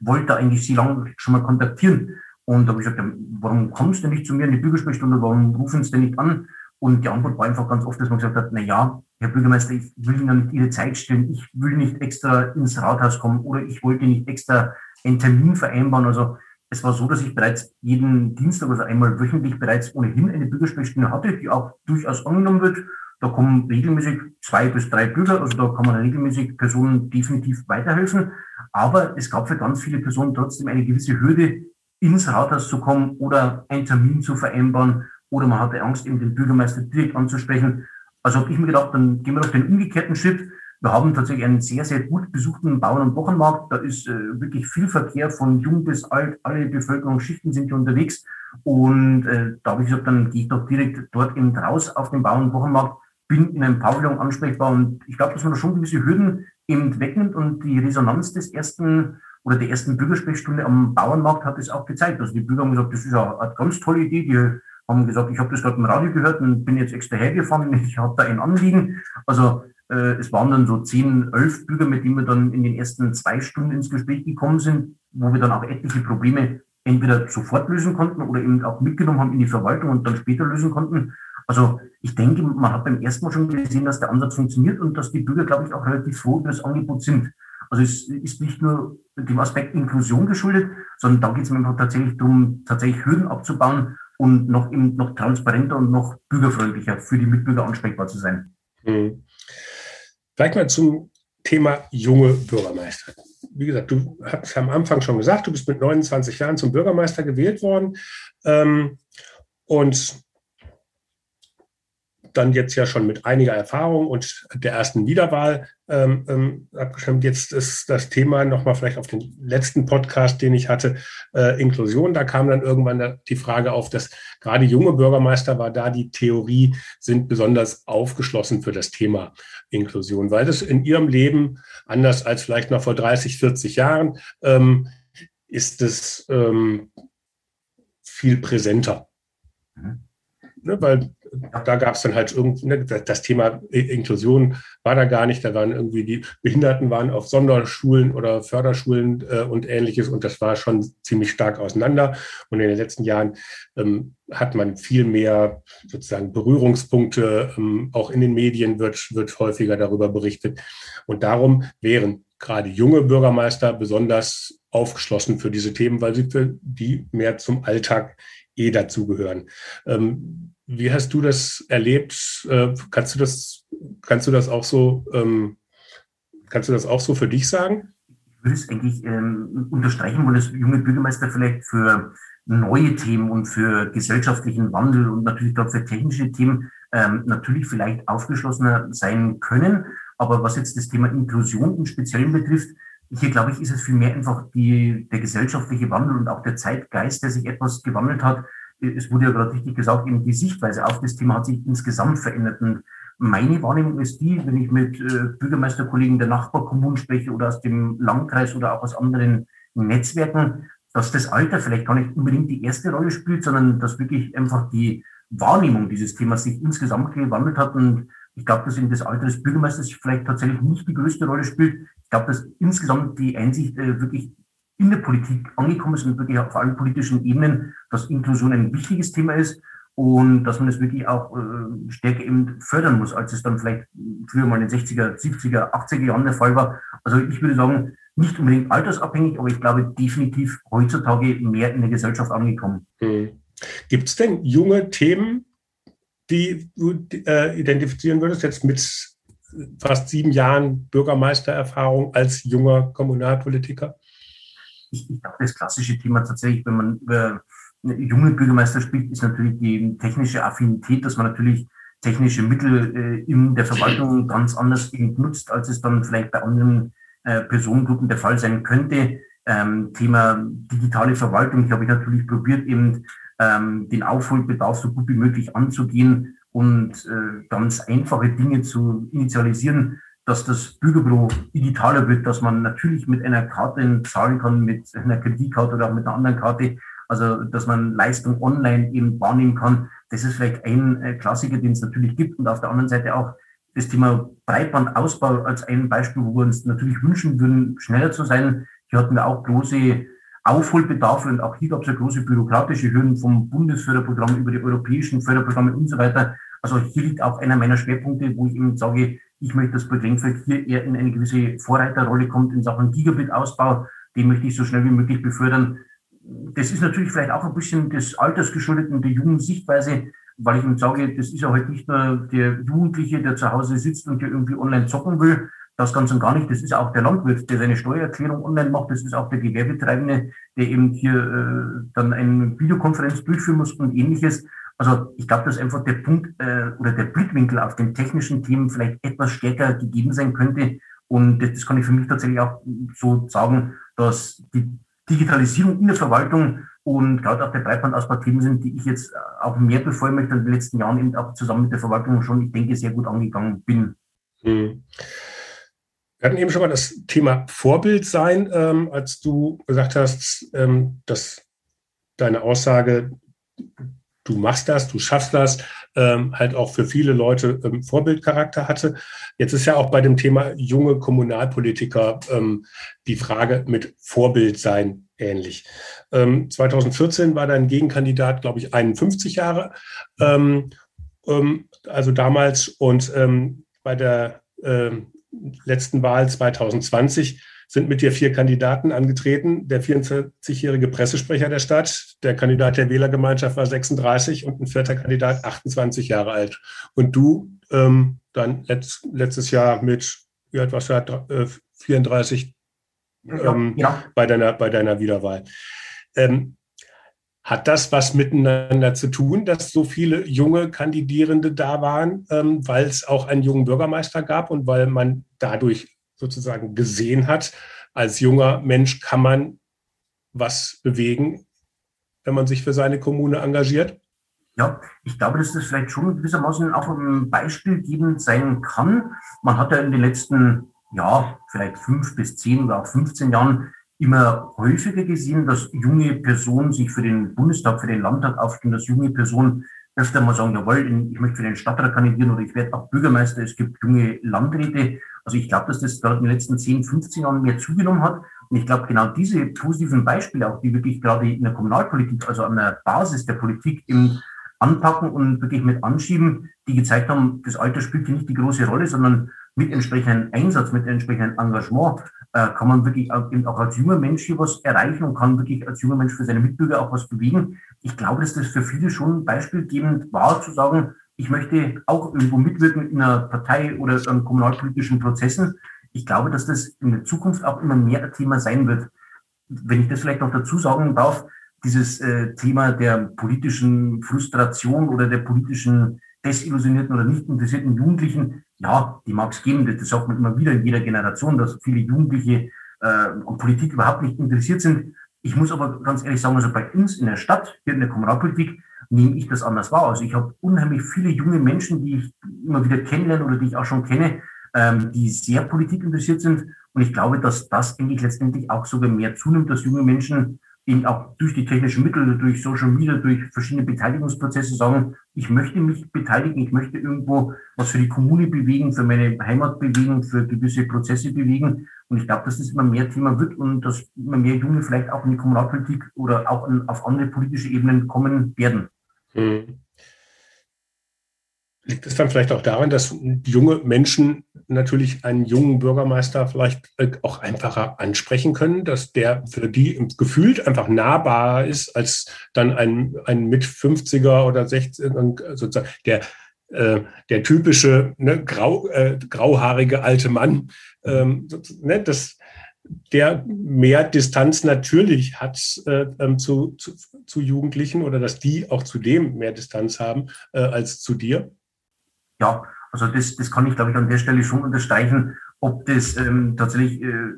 wollte eigentlich Sie lange schon mal kontaktieren. Und da habe ich gesagt, warum kommst du nicht zu mir in die Bürgersprechstunde, warum rufen Sie denn nicht an? Und die Antwort war einfach ganz oft, dass man gesagt hat, na ja, Herr Bürgermeister, ich will Ihnen nicht Ihre Zeit stellen, ich will nicht extra ins Rathaus kommen oder ich wollte nicht extra einen Termin vereinbaren. Also es war so, dass ich bereits jeden Dienstag, also einmal wöchentlich bereits ohnehin eine Bürgersprechstunde hatte, die auch durchaus angenommen wird. Da kommen regelmäßig zwei bis drei Bürger, also da kann man regelmäßig Personen definitiv weiterhelfen. Aber es gab für ganz viele Personen trotzdem eine gewisse Hürde, ins Rathaus zu kommen oder einen Termin zu vereinbaren oder man hatte Angst, eben den Bürgermeister direkt anzusprechen. Also habe ich mir gedacht, dann gehen wir doch den umgekehrten Schritt. Wir haben tatsächlich einen sehr, sehr gut besuchten Bauern- und Wochenmarkt. Da ist äh, wirklich viel Verkehr von jung bis alt. Alle Bevölkerungsschichten sind hier unterwegs. Und äh, da habe ich gesagt, dann gehe ich doch direkt dort eben raus auf den Bauern- und Wochenmarkt, bin in einem Pavillon ansprechbar. Und ich glaube, dass man da schon gewisse Hürden eben wegnimmt. Und die Resonanz des ersten oder der ersten Bürgersprechstunde am Bauernmarkt hat es auch gezeigt. Also die Bürger haben gesagt, das ist eine ganz tolle Idee. Die haben gesagt, ich habe das gerade im Radio gehört und bin jetzt extra hergefahren. Ich habe da ein Anliegen. Also äh, es waren dann so zehn, elf Bürger, mit denen wir dann in den ersten zwei Stunden ins Gespräch gekommen sind, wo wir dann auch etliche Probleme entweder sofort lösen konnten oder eben auch mitgenommen haben in die Verwaltung und dann später lösen konnten. Also ich denke, man hat beim ersten Mal schon gesehen, dass der Ansatz funktioniert und dass die Bürger, glaube ich, auch relativ froh über das Angebot sind. Also es ist nicht nur dem Aspekt Inklusion geschuldet, sondern da geht es mir einfach tatsächlich darum, tatsächlich Hürden abzubauen und noch, eben noch transparenter und noch bürgerfreundlicher für die Mitbürger ansprechbar zu sein. Hm. Vielleicht mal zum Thema junge Bürgermeister. wie gesagt, du hast am Anfang schon gesagt, du bist mit 29 Jahren zum Bürgermeister gewählt worden. Ähm, und dann jetzt ja schon mit einiger Erfahrung und der ersten Wiederwahl ähm, ähm, abgestimmt. Jetzt ist das Thema nochmal vielleicht auf den letzten Podcast, den ich hatte, äh, Inklusion. Da kam dann irgendwann die Frage auf, dass gerade junge Bürgermeister war da die Theorie, sind besonders aufgeschlossen für das Thema Inklusion, weil das in ihrem Leben, anders als vielleicht noch vor 30, 40 Jahren, ähm, ist es ähm, viel präsenter. Mhm. Ne, weil da gab es dann halt irgendwie, ne, das Thema Inklusion war da gar nicht. Da waren irgendwie die Behinderten waren auf Sonderschulen oder Förderschulen äh, und ähnliches und das war schon ziemlich stark auseinander. Und in den letzten Jahren ähm, hat man viel mehr sozusagen Berührungspunkte. Ähm, auch in den Medien wird, wird häufiger darüber berichtet. Und darum wären gerade junge Bürgermeister besonders aufgeschlossen für diese Themen, weil sie für die mehr zum Alltag eh dazugehören. Ähm, wie hast du das erlebt? Äh, kannst du das, kannst du das auch so, ähm, kannst du das auch so für dich sagen? Ich würde es eigentlich ähm, unterstreichen, wo das junge Bürgermeister vielleicht für neue Themen und für gesellschaftlichen Wandel und natürlich auch für technische Themen ähm, natürlich vielleicht aufgeschlossener sein können. Aber was jetzt das Thema Inklusion im Speziellen betrifft, hier glaube ich, ist es vielmehr einfach die, der gesellschaftliche Wandel und auch der Zeitgeist, der sich etwas gewandelt hat, es wurde ja gerade richtig gesagt, eben die Sichtweise auf das Thema hat sich insgesamt verändert. Und meine Wahrnehmung ist die, wenn ich mit äh, Bürgermeisterkollegen der Nachbarkommunen spreche oder aus dem Landkreis oder auch aus anderen Netzwerken, dass das Alter vielleicht gar nicht unbedingt die erste Rolle spielt, sondern dass wirklich einfach die Wahrnehmung dieses Themas sich insgesamt gewandelt hat. Und ich glaube, dass in das Alter des Bürgermeisters vielleicht tatsächlich nicht die größte Rolle spielt. Ich glaube, dass insgesamt die Einsicht äh, wirklich in der Politik angekommen ist und wirklich auf allen politischen Ebenen, dass Inklusion ein wichtiges Thema ist und dass man es wirklich auch äh, stärker eben fördern muss, als es dann vielleicht früher mal in den 60er, 70er, 80er Jahren der Fall war. Also ich würde sagen, nicht unbedingt altersabhängig, aber ich glaube definitiv heutzutage mehr in der Gesellschaft angekommen. Hm. Gibt es denn junge Themen, die du äh, identifizieren würdest, jetzt mit fast sieben Jahren Bürgermeistererfahrung als junger Kommunalpolitiker? ich, ich glaube, das klassische Thema tatsächlich, wenn man über junge Bürgermeister spricht, ist natürlich die technische Affinität, dass man natürlich technische Mittel äh, in der Verwaltung ganz anders nutzt, als es dann vielleicht bei anderen äh, Personengruppen der Fall sein könnte. Ähm, Thema digitale Verwaltung, ich habe natürlich probiert, eben ähm, den Aufholbedarf so gut wie möglich anzugehen und äh, ganz einfache Dinge zu initialisieren, dass das Bürgerbüro digitaler wird, dass man natürlich mit einer Karte zahlen kann, mit einer Kreditkarte oder auch mit einer anderen Karte, also dass man Leistung online eben wahrnehmen kann. Das ist vielleicht ein äh, Klassiker, den es natürlich gibt. Und auf der anderen Seite auch das Thema Breitbandausbau als ein Beispiel, wo wir uns natürlich wünschen würden, schneller zu sein. Hier hatten wir auch große Aufholbedarfe und auch hier gab es ja große bürokratische Hürden vom Bundesförderprogramm über die europäischen Förderprogramme und so weiter. Also hier liegt auch einer meiner Schwerpunkte, wo ich eben sage, ich möchte, dass Burg Lengfeld hier eher in eine gewisse Vorreiterrolle kommt in Sachen Gigabit-Ausbau. Den möchte ich so schnell wie möglich befördern. Das ist natürlich vielleicht auch ein bisschen des Alters geschuldet und der jungen Sichtweise, weil ich ihm sage, das ist ja heute nicht nur der Jugendliche, der zu Hause sitzt und der irgendwie online zocken will. Das ganz und gar nicht. Das ist auch der Landwirt, der seine Steuererklärung online macht. Das ist auch der Gewerbetreibende, der eben hier äh, dann eine Videokonferenz durchführen muss und ähnliches. Also ich glaube, dass einfach der Punkt äh, oder der Blickwinkel auf den technischen Themen vielleicht etwas stärker gegeben sein könnte. Und das, das kann ich für mich tatsächlich auch so sagen, dass die Digitalisierung in der Verwaltung und gerade auch der Breitbandausbau Themen sind, die ich jetzt auch mehr befeuern möchte in den letzten Jahren eben auch zusammen mit der Verwaltung schon, ich denke, sehr gut angegangen bin. Hm. Wir hatten eben schon mal das Thema Vorbild sein, ähm, als du gesagt hast, ähm, dass deine Aussage, du machst das, du schaffst das, ähm, halt auch für viele Leute ähm, Vorbildcharakter hatte. Jetzt ist ja auch bei dem Thema junge Kommunalpolitiker ähm, die Frage mit Vorbild sein ähnlich. 2014 ähm, war dein Gegenkandidat, glaube ich, 51 Jahre, also damals und bei der letzten Wahl 2020 sind mit dir vier Kandidaten angetreten. Der 44-jährige Pressesprecher der Stadt, der Kandidat der Wählergemeinschaft war 36 und ein vierter Kandidat 28 Jahre alt. Und du ähm, dann letzt, letztes Jahr mit, wie alt warst du, äh, 34, ja, ähm, ja. Bei, deiner, bei deiner Wiederwahl. Ähm, hat das was miteinander zu tun, dass so viele junge Kandidierende da waren, ähm, weil es auch einen jungen Bürgermeister gab und weil man dadurch sozusagen gesehen hat, als junger Mensch kann man was bewegen, wenn man sich für seine Kommune engagiert? Ja, ich glaube, dass das vielleicht schon gewissermaßen auch ein Beispiel geben sein kann. Man hat ja in den letzten, ja, vielleicht fünf bis zehn oder auch 15 Jahren immer häufiger gesehen, dass junge Personen sich für den Bundestag, für den Landtag aufstellen, dass junge Personen öfter mal sagen, jawohl, ich möchte für den Stadtrat kandidieren oder ich werde auch Bürgermeister. Es gibt junge Landräte. Also ich glaube, dass das gerade in den letzten 10, 15 Jahren mehr zugenommen hat. Und ich glaube, genau diese positiven Beispiele, auch die wirklich gerade in der Kommunalpolitik, also an der Basis der Politik im anpacken und wirklich mit anschieben, die gezeigt haben, das Alter spielt hier nicht die große Rolle, sondern mit entsprechendem Einsatz, mit entsprechendem Engagement äh, kann man wirklich auch, auch als junger Mensch hier was erreichen und kann wirklich als junger Mensch für seine Mitbürger auch was bewegen. Ich glaube, dass das für viele schon beispielgebend war, zu sagen, ich möchte auch irgendwo mitwirken in einer Partei oder an kommunalpolitischen Prozessen. Ich glaube, dass das in der Zukunft auch immer mehr ein Thema sein wird. Wenn ich das vielleicht noch dazu sagen darf, dieses äh, Thema der politischen Frustration oder der politischen desillusionierten oder nicht interessierten Jugendlichen, ja, die mag es geben, das sagt man immer wieder in jeder Generation, dass viele Jugendliche äh, an Politik überhaupt nicht interessiert sind. Ich muss aber ganz ehrlich sagen, also bei uns in der Stadt, hier in der Kommunalpolitik, nehme ich das anders wahr. Also ich habe unheimlich viele junge Menschen, die ich immer wieder kennenlerne oder die ich auch schon kenne, ähm, die sehr Politik interessiert sind. Und ich glaube, dass das eigentlich letztendlich auch sogar mehr zunimmt, dass junge Menschen eben auch durch die technischen Mittel, durch Social Media, durch verschiedene Beteiligungsprozesse sagen, ich möchte mich beteiligen, ich möchte irgendwo was für die Kommune bewegen, für meine Heimat bewegen, für gewisse Prozesse bewegen. Und ich glaube, dass das immer mehr Thema wird und dass immer mehr Junge vielleicht auch in die Kommunalpolitik oder auch auf andere politische Ebenen kommen werden. Hm. Liegt es dann vielleicht auch daran, dass junge Menschen natürlich einen jungen Bürgermeister vielleicht äh, auch einfacher ansprechen können, dass der für die gefühlt einfach nahbarer ist als dann ein, ein mit 50er oder 60 sozusagen der äh, der typische ne, grau, äh, grauhaarige alte Mann, ähm, ne, das, der mehr Distanz natürlich hat äh, ähm, zu, zu, zu, Jugendlichen oder dass die auch zu dem mehr Distanz haben äh, als zu dir? Ja, also das, das kann ich, glaube ich, an der Stelle schon unterstreichen. Ob das ähm, tatsächlich äh,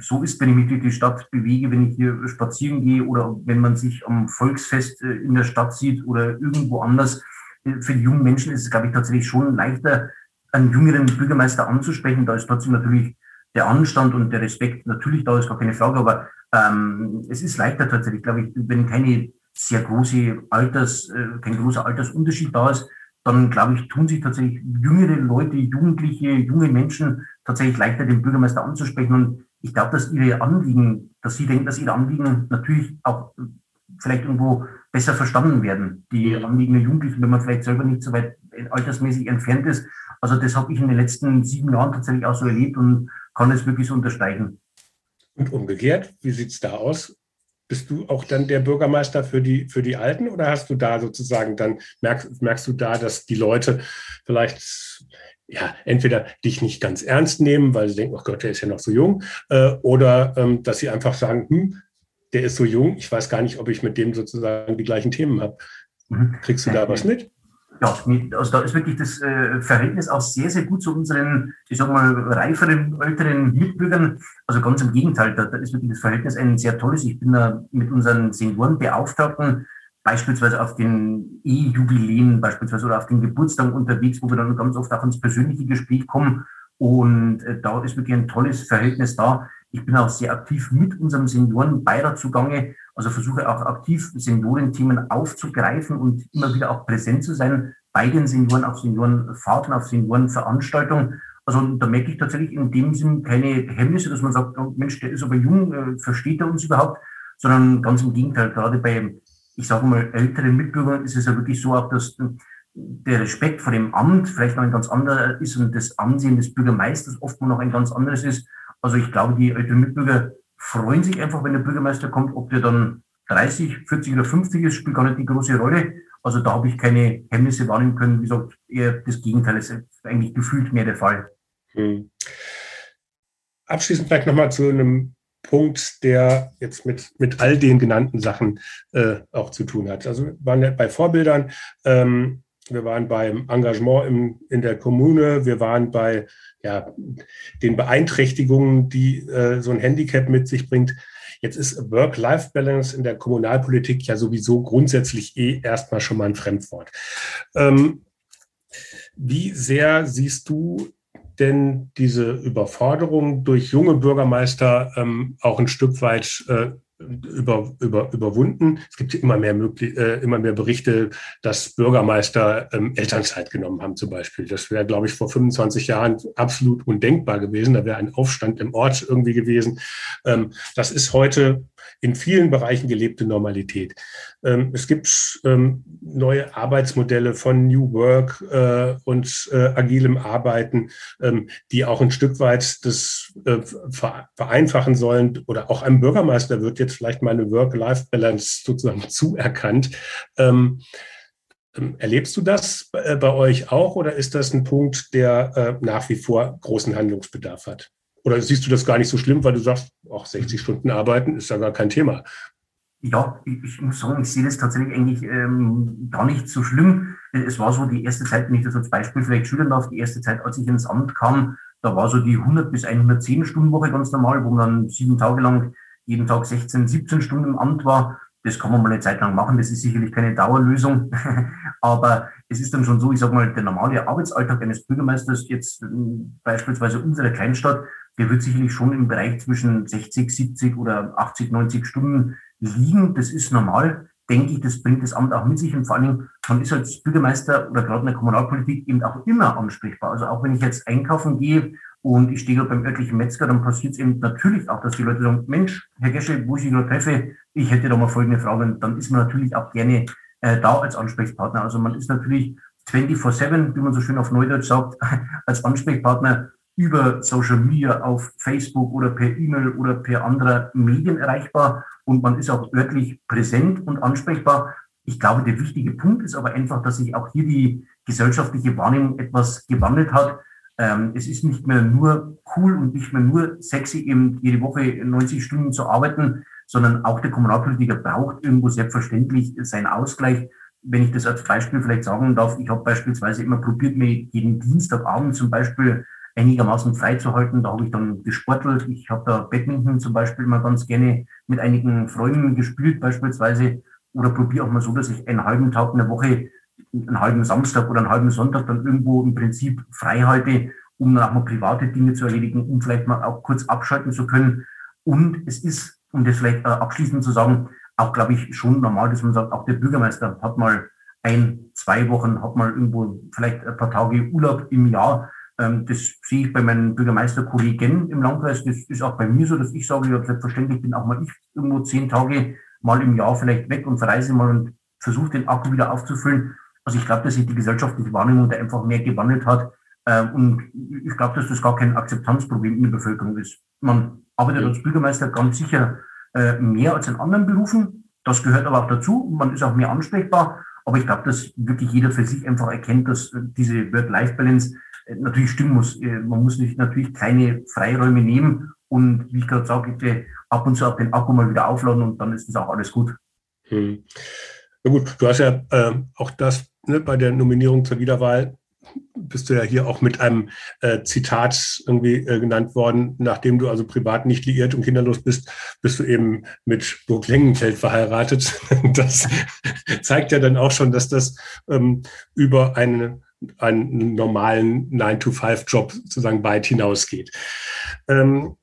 so ist, wenn ich mich durch die Stadt bewege, wenn ich hier spazieren gehe oder wenn man sich am Volksfest äh, in der Stadt sieht oder irgendwo anders. Äh, für die jungen Menschen ist es, glaube ich, tatsächlich schon leichter, einen jüngeren Bürgermeister anzusprechen. Da ist trotzdem natürlich der Anstand und der Respekt natürlich da, ist gar keine Frage, aber ähm, es ist leichter tatsächlich, glaube ich, wenn keine sehr große Alters, äh, kein großer Altersunterschied da ist, dann glaube ich, tun sich tatsächlich jüngere Leute, Jugendliche, junge Menschen tatsächlich leichter, den Bürgermeister anzusprechen. Und ich glaube, dass ihre Anliegen, dass sie denken, dass ihre Anliegen natürlich auch vielleicht irgendwo besser verstanden werden. Die. Anliegen der Jugendlichen, wenn man vielleicht selber nicht so weit altersmäßig entfernt ist. Also das habe ich in den letzten sieben Jahren tatsächlich auch so erlebt und kann es wirklich so unterstreichen. Und umgekehrt, wie sieht es da aus? Bist du auch dann der Bürgermeister für die, für die Alten oder hast du da sozusagen dann, merkst, merkst du da, dass die Leute vielleicht ja, entweder dich nicht ganz ernst nehmen, weil sie denken, oh Gott, der ist ja noch so jung, äh, oder ähm, dass sie einfach sagen, hm, der ist so jung, ich weiß gar nicht, ob ich mit dem sozusagen die gleichen Themen habe. Mhm. Kriegst du da was mit? Ja, also da ist wirklich das äh, Verhältnis auch sehr, sehr gut zu unseren, ich sag mal, reiferen, älteren Mitbürgern. Also ganz im Gegenteil, da, da ist wirklich das Verhältnis ein sehr tolles. Ich bin da mit unseren Seniorenbeauftragten beispielsweise auf den E-Jubiläen beispielsweise oder auf den Geburtstagen unterwegs, wo wir dann ganz oft auch ins persönliche Gespräch kommen. Und äh, da ist wirklich ein tolles Verhältnis da. Ich bin auch sehr aktiv mit unserem Seniorenbeirat zugange also versuche auch aktiv Seniorenthemen aufzugreifen und immer wieder auch präsent zu sein bei den Senioren, auf Seniorenfahrten, auf Seniorenveranstaltungen. Also da merke ich tatsächlich in dem Sinn keine Hemmnisse, dass man sagt, oh, Mensch, der ist aber jung, äh, versteht er uns überhaupt, sondern ganz im Gegenteil, gerade bei, ich sage mal, älteren Mitbürgern ist es ja wirklich so auch, dass der Respekt vor dem Amt vielleicht noch ein ganz anderer ist und das Ansehen des Bürgermeisters oft noch ein ganz anderes ist. Also ich glaube, die älteren Mitbürger freuen sich einfach, wenn der Bürgermeister kommt, ob der dann 30, 40 oder 50 ist, spielt gar nicht die große Rolle. Also da habe ich keine Hemmnisse wahrnehmen können. Wie gesagt, eher das Gegenteil ist eigentlich gefühlt mehr der Fall. Hm. Abschließend vielleicht nochmal zu einem Punkt, der jetzt mit, mit all den genannten Sachen äh, auch zu tun hat. Also wir waren ja bei Vorbildern, ähm, wir waren beim Engagement im, in der Kommune, wir waren bei ja, den Beeinträchtigungen, die äh, so ein Handicap mit sich bringt. Jetzt ist Work-Life-Balance in der Kommunalpolitik ja sowieso grundsätzlich eh erstmal schon mal ein Fremdwort. Ähm, wie sehr siehst du denn diese Überforderung durch junge Bürgermeister ähm, auch ein Stück weit äh, über, über, überwunden. Es gibt immer mehr, möglich, äh, immer mehr Berichte, dass Bürgermeister ähm, Elternzeit genommen haben zum Beispiel. Das wäre, glaube ich, vor 25 Jahren absolut undenkbar gewesen. Da wäre ein Aufstand im Ort irgendwie gewesen. Ähm, das ist heute in vielen Bereichen gelebte Normalität. Ähm, es gibt ähm, neue Arbeitsmodelle von New Work äh, und äh, agilem Arbeiten, ähm, die auch ein Stück weit das äh, vereinfachen sollen. Oder auch einem Bürgermeister wird jetzt vielleicht mal eine Work-Life-Balance sozusagen zuerkannt. Erlebst du das bei euch auch oder ist das ein Punkt, der nach wie vor großen Handlungsbedarf hat? Oder siehst du das gar nicht so schlimm, weil du sagst, auch 60 Stunden arbeiten ist ja gar kein Thema? Ja, ich, muss sagen, ich sehe das tatsächlich eigentlich ähm, gar nicht so schlimm. Es war so die erste Zeit, wenn ich das als Beispiel vielleicht schildern darf, die erste Zeit, als ich ins Amt kam, da war so die 100 bis 110 Stunden Woche ganz normal, wo man dann sieben Tage lang jeden Tag 16, 17 Stunden im Amt war. Das kann man mal eine Zeit lang machen. Das ist sicherlich keine Dauerlösung. Aber es ist dann schon so, ich sage mal, der normale Arbeitsalltag eines Bürgermeisters jetzt äh, beispielsweise unserer Kleinstadt, der wird sicherlich schon im Bereich zwischen 60, 70 oder 80, 90 Stunden liegen. Das ist normal, denke ich, das bringt das Amt auch mit sich. Und vor allen Dingen, man ist als Bürgermeister oder gerade in der Kommunalpolitik eben auch immer ansprechbar. Also auch wenn ich jetzt einkaufen gehe und ich stehe gerade beim örtlichen Metzger, dann passiert es eben natürlich auch, dass die Leute sagen, Mensch, Herr Gesche, wo ich Sie gerade treffe, ich hätte da mal folgende Frage. Und dann ist man natürlich auch gerne äh, da als Ansprechpartner. Also man ist natürlich 24-7, wie man so schön auf Neudeutsch sagt, als Ansprechpartner über Social Media auf Facebook oder per E-Mail oder per anderer Medien erreichbar und man ist auch örtlich präsent und ansprechbar. Ich glaube, der wichtige Punkt ist aber einfach, dass sich auch hier die gesellschaftliche Wahrnehmung etwas gewandelt hat. Ähm, es ist nicht mehr nur cool und nicht mehr nur sexy, eben jede Woche 90 Stunden zu arbeiten, sondern auch der Kommunalpolitiker braucht irgendwo selbstverständlich seinen Ausgleich. Wenn ich das als Beispiel vielleicht sagen darf, ich habe beispielsweise immer probiert, mir jeden Dienstagabend zum Beispiel einigermaßen freizuhalten. Da habe ich dann gesportelt. Ich habe da Badminton zum Beispiel mal ganz gerne mit einigen Freunden gespielt beispielsweise. Oder probiere auch mal so, dass ich einen halben Tag in der Woche, einen halben Samstag oder einen halben Sonntag dann irgendwo im Prinzip frei halte, um dann auch mal private Dinge zu erledigen, um vielleicht mal auch kurz abschalten zu können. Und es ist, um das vielleicht äh, abschließend zu sagen, auch, glaube ich, schon normal, dass man sagt, auch der Bürgermeister hat mal ein, zwei Wochen, hat mal irgendwo vielleicht ein paar Tage Urlaub im Jahr. Ähm, das sehe ich bei meinen Bürgermeisterkollegen im Landkreis. Das ist auch bei mir so, dass ich sage, ja, selbstverständlich bin auch mal ich irgendwo zehn Tage mal im Jahr vielleicht weg und verreise mal und versuche den Akku wieder aufzufüllen. Also ich glaube, dass sich die gesellschaftliche Wahrnehmung da einfach mehr gewandelt hat. Ähm, und ich glaube, dass das gar kein Akzeptanzproblem in der Bevölkerung ist. Man arbeitet als Bürgermeister ganz sicher äh, mehr als in anderen Berufen. Das gehört aber auch dazu. Man ist auch mehr ansprechbar. Aber ich glaube, dass wirklich jeder für sich einfach erkennt, dass äh, diese Work-Life-Balance natürlich stimmen muss. Äh, man muss nicht natürlich kleine Freiräume nehmen und wie ich gerade sage, ab und zu auch den Akku mal wieder aufladen und dann ist das auch alles gut. Hm. Na gut, du hast ja äh, auch das ne, bei der Nominierung zur Wiederwahl bist du ja hier auch mit einem äh, Zitat irgendwie äh, genannt worden, nachdem du also privat nicht liiert und kinderlos bist, bist du eben mit Burg Lengenfeld verheiratet. Das zeigt ja dann auch schon, dass das ähm, über eine einen normalen 9-to-5-Job sozusagen weit hinausgeht. Ähm,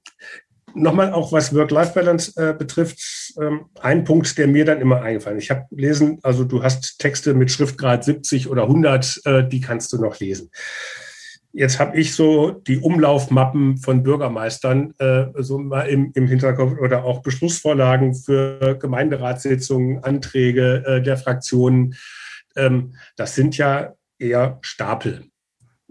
Nochmal auch was Work-Life-Balance äh, betrifft, ähm, ein Punkt, der mir dann immer eingefallen ist. Ich habe gelesen, also du hast Texte mit Schriftgrad 70 oder 100, äh, die kannst du noch lesen. Jetzt habe ich so die Umlaufmappen von Bürgermeistern äh, so mal im, im Hinterkopf oder auch Beschlussvorlagen für Gemeinderatssitzungen, Anträge äh, der Fraktionen. Ähm, das sind ja eher Stapel.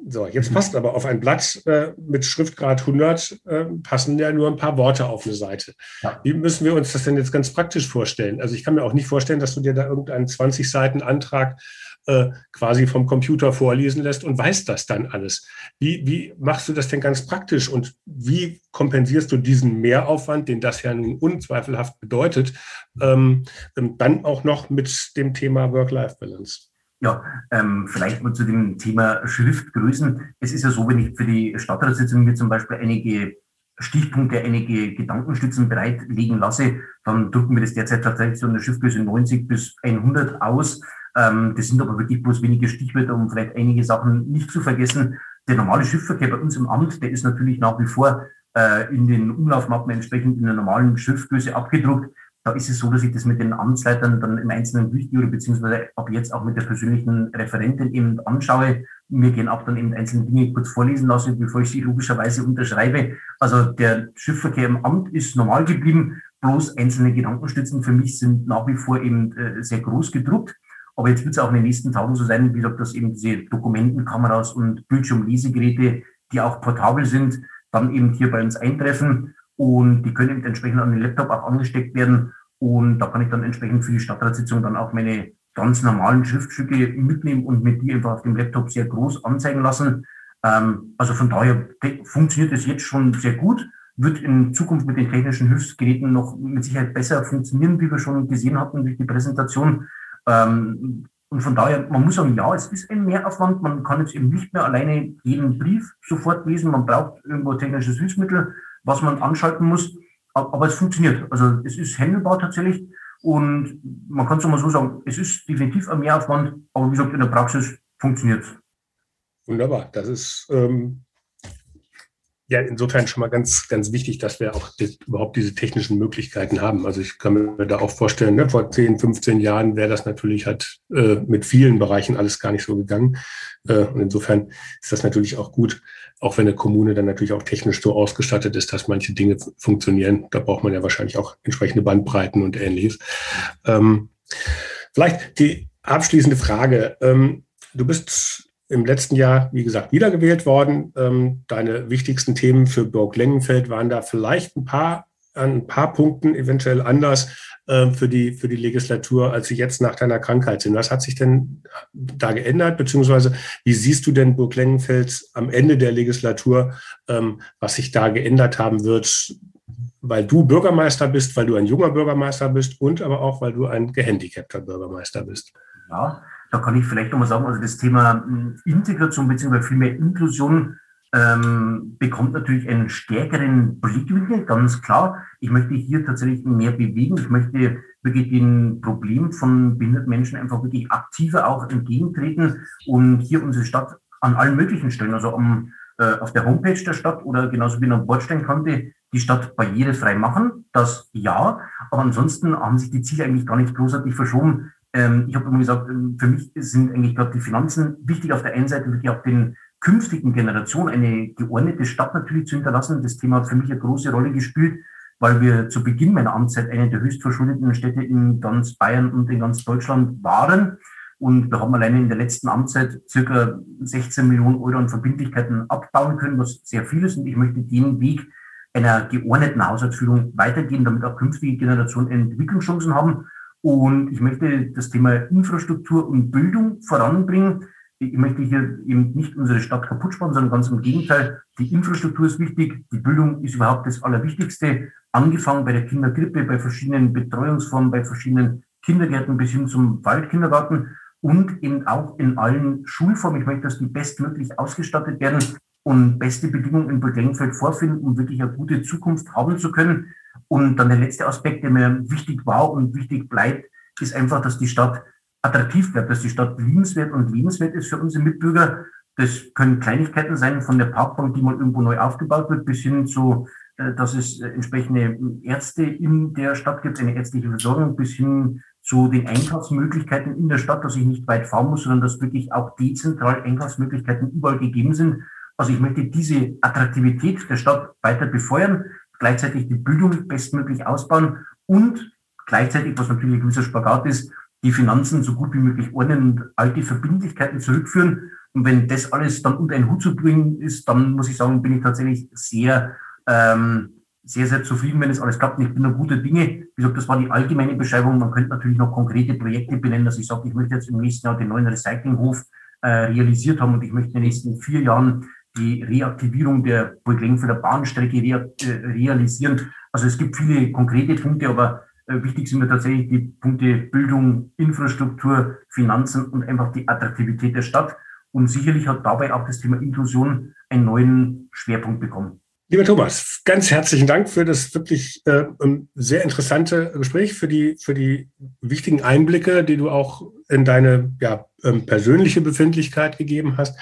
So, jetzt mhm. passt aber auf ein Blatt äh, mit Schriftgrad 100 äh, passen ja nur ein paar Worte auf eine Seite. Ja. Wie müssen wir uns das denn jetzt ganz praktisch vorstellen? Also ich kann mir auch nicht vorstellen, dass du dir da irgendeinen 20 Seiten Antrag äh, quasi vom Computer vorlesen lässt und weiß das dann alles. Wie, wie machst du das denn ganz praktisch und wie kompensierst du diesen Mehraufwand, den das ja nun unzweifelhaft bedeutet, ähm dann auch noch mit dem Thema Work-Life-Balance? Ja, ähm, vielleicht mal zu dem Thema Schriftgrößen. Es ist ja so, wenn ich für die Stadtratssitzung mir zum Beispiel einige Stichpunkte, einige Gedankenstützen bereitlegen lasse, dann drucken wir das derzeit tatsächlich so eine Schriftgröße 90 bis 100 aus. Ähm, das sind aber wirklich bloß wenige Stichwörter, um vielleicht einige Sachen nicht zu vergessen. Der normale Schriftverkehr bei uns im Amt, der ist natürlich nach wie vor äh, in den Umlaufmappen entsprechend in der normalen Schriftgröße abgedruckt da ist es so, dass ich das mit den Amtsleitern dann im Einzelnen durchgehe beziehungsweise ab jetzt auch mit der persönlichen Referentin eben anschaue. Mir gehen auch dann eben einzelne Dinge kurz vorlesen lasse, bevor ich sie logischerweise unterschreibe. Also der Schiffverkehr im Amt ist normal geblieben, bloß einzelne Gedankenstützen für mich sind nach wie vor eben äh, sehr groß gedruckt. Aber jetzt wird es auch in den nächsten Tagen so sein, wie gesagt, dass eben diese Dokumentenkameras und Bildschirmlesegeräte, die auch portabel sind, dann eben hier bei uns eintreffen und die können entsprechend an den Laptop auch angesteckt werden. Und da kann ich dann entsprechend für die Stadtratssitzung dann auch meine ganz normalen Schriftstücke mitnehmen und mit die einfach auf dem Laptop sehr groß anzeigen lassen. Ähm, also von daher funktioniert es jetzt schon sehr gut, wird in Zukunft mit den technischen Hilfsgeräten noch mit Sicherheit besser funktionieren, wie wir schon gesehen hatten durch die Präsentation. Ähm, und von daher, man muss sagen, ja, es ist ein Mehraufwand. Man kann jetzt eben nicht mehr alleine jeden Brief sofort lesen. Man braucht irgendwo technisches Hilfsmittel was man anschalten muss. Aber es funktioniert. Also es ist handelbar tatsächlich. Und man kann es mal so sagen, es ist definitiv ein Mehraufwand, aber wie gesagt, in der Praxis funktioniert es. Wunderbar. Das ist ähm, ja insofern schon mal ganz, ganz wichtig, dass wir auch das, überhaupt diese technischen Möglichkeiten haben. Also ich kann mir da auch vorstellen, ne, vor 10, 15 Jahren wäre das natürlich halt äh, mit vielen Bereichen alles gar nicht so gegangen. Äh, und insofern ist das natürlich auch gut, auch wenn eine Kommune dann natürlich auch technisch so ausgestattet ist, dass manche Dinge funktionieren. Da braucht man ja wahrscheinlich auch entsprechende Bandbreiten und ähnliches. Ähm, vielleicht die abschließende Frage. Ähm, du bist im letzten Jahr, wie gesagt, wiedergewählt worden. Ähm, deine wichtigsten Themen für Burg Lengenfeld waren da vielleicht ein paar an ein paar Punkten eventuell anders äh, für, die, für die Legislatur, als sie jetzt nach deiner Krankheit sind. Was hat sich denn da geändert? Beziehungsweise wie siehst du denn Burg Lengenfeld am Ende der Legislatur, ähm, was sich da geändert haben wird, weil du Bürgermeister bist, weil du ein junger Bürgermeister bist und aber auch, weil du ein gehandicapter Bürgermeister bist? Ja, da kann ich vielleicht nochmal sagen, also das Thema hm, Integration bzw. vielmehr Inklusion ähm, bekommt natürlich einen stärkeren Blickwinkel, ganz klar. Ich möchte hier tatsächlich mehr bewegen. Ich möchte wirklich den Problem von behinderten Menschen einfach wirklich aktiver auch entgegentreten und hier unsere Stadt an allen möglichen Stellen, also am, äh, auf der Homepage der Stadt oder genauso wie am Bordsteinkante, die Stadt barrierefrei machen. Das ja, aber ansonsten haben sich die Ziele eigentlich gar nicht großartig verschoben. Ähm, ich habe immer gesagt, ähm, für mich sind eigentlich gerade die Finanzen wichtig auf der einen Seite, wirklich auch den künftigen Generation eine geordnete Stadt natürlich zu hinterlassen. Das Thema hat für mich eine große Rolle gespielt, weil wir zu Beginn meiner Amtszeit eine der höchst verschuldeten Städte in ganz Bayern und in ganz Deutschland waren. Und wir haben alleine in der letzten Amtszeit circa 16 Millionen Euro an Verbindlichkeiten abbauen können, was sehr viel ist. Und ich möchte den Weg einer geordneten Haushaltsführung weitergehen, damit auch künftige Generationen Entwicklungschancen haben. Und ich möchte das Thema Infrastruktur und Bildung voranbringen ich möchte hier eben nicht unsere Stadt kaputt sparen, sondern ganz im Gegenteil. Die Infrastruktur ist wichtig, die Bildung ist überhaupt das Allerwichtigste. Angefangen bei der Kindergrippe, bei verschiedenen Betreuungsformen, bei verschiedenen Kindergärten bis hin zum Waldkindergarten und eben auch in allen Schulformen. Ich möchte, dass die bestmöglich ausgestattet werden und beste Bedingungen in Burgenfeld vorfinden, um wirklich eine gute Zukunft haben zu können. Und dann der letzte Aspekt, der mir wichtig war und wichtig bleibt, ist einfach, dass die Stadt attraktiv bleibt, dass die Stadt liebenswert und lebenswert ist für unsere Mitbürger. Das können Kleinigkeiten sein, von der Parkbank, die mal irgendwo neu aufgebaut wird, bis hin zu, äh, dass es äh, entsprechende Ärzte in der Stadt gibt, eine ärztliche Versorgung, bis hin zu den Einkaufsmöglichkeiten in der Stadt, dass ich nicht weit fahren muss, sondern dass wirklich auch dezentral Einkaufsmöglichkeiten überall gegeben sind. Also ich möchte diese Attraktivität der Stadt weiter befeuern, gleichzeitig die Bildung bestmöglich ausbauen und gleichzeitig, was natürlich ein gewisser Spagat ist, die Finanzen so gut wie möglich ordnen und alte Verbindlichkeiten zurückführen. Und wenn das alles dann unter einen Hut zu bringen ist, dann muss ich sagen, bin ich tatsächlich sehr, ähm, sehr, sehr zufrieden, wenn es alles klappt. Und ich bin nur gute Dinge. Wie gesagt, das war die allgemeine Beschreibung. Man könnte natürlich noch konkrete Projekte benennen, dass ich sage, ich möchte jetzt im nächsten Jahr den neuen Recyclinghof äh, realisiert haben und ich möchte in den nächsten vier Jahren die Reaktivierung der Burglengfelder Bahnstrecke äh, realisieren. Also es gibt viele konkrete Punkte, aber äh, wichtig sind mir tatsächlich die Punkte Bildung, Infrastruktur, Finanzen und einfach die Attraktivität der Stadt. Und sicherlich hat dabei auch das Thema Inklusion einen neuen Schwerpunkt bekommen. Lieber Thomas, ganz herzlichen Dank für das wirklich äh, sehr interessante Gespräch, für die, für die wichtigen Einblicke, die du auch in deine ja, ähm, persönliche Befindlichkeit gegeben hast.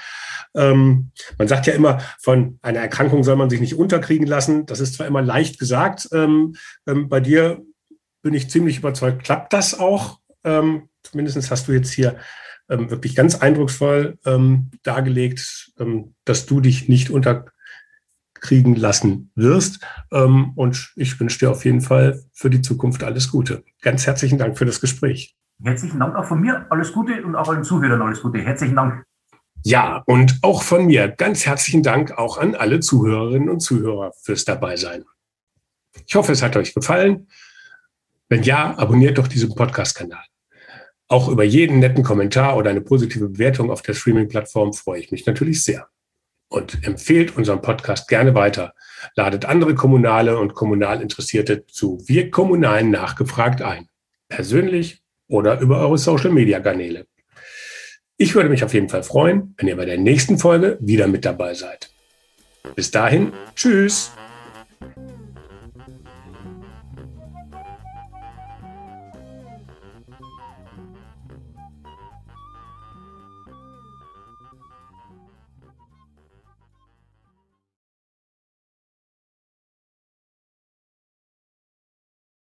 Ähm, man sagt ja immer, von einer Erkrankung soll man sich nicht unterkriegen lassen. Das ist zwar immer leicht gesagt. Ähm, ähm, bei dir bin ich ziemlich überzeugt, klappt das auch. Ähm, zumindest hast du jetzt hier ähm, wirklich ganz eindrucksvoll ähm, dargelegt, ähm, dass du dich nicht unterkriegen lassen wirst. Und ich wünsche dir auf jeden Fall für die Zukunft alles Gute. Ganz herzlichen Dank für das Gespräch. Herzlichen Dank auch von mir. Alles Gute und auch allen Zuhörern alles Gute. Herzlichen Dank. Ja, und auch von mir ganz herzlichen Dank auch an alle Zuhörerinnen und Zuhörer fürs Dabeisein. Ich hoffe, es hat euch gefallen. Wenn ja, abonniert doch diesen Podcast-Kanal. Auch über jeden netten Kommentar oder eine positive Bewertung auf der Streaming-Plattform freue ich mich natürlich sehr. Und empfehlt unseren Podcast gerne weiter. Ladet andere Kommunale und Kommunalinteressierte zu Wir Kommunalen nachgefragt ein. Persönlich oder über eure Social-Media-Kanäle. Ich würde mich auf jeden Fall freuen, wenn ihr bei der nächsten Folge wieder mit dabei seid. Bis dahin, tschüss.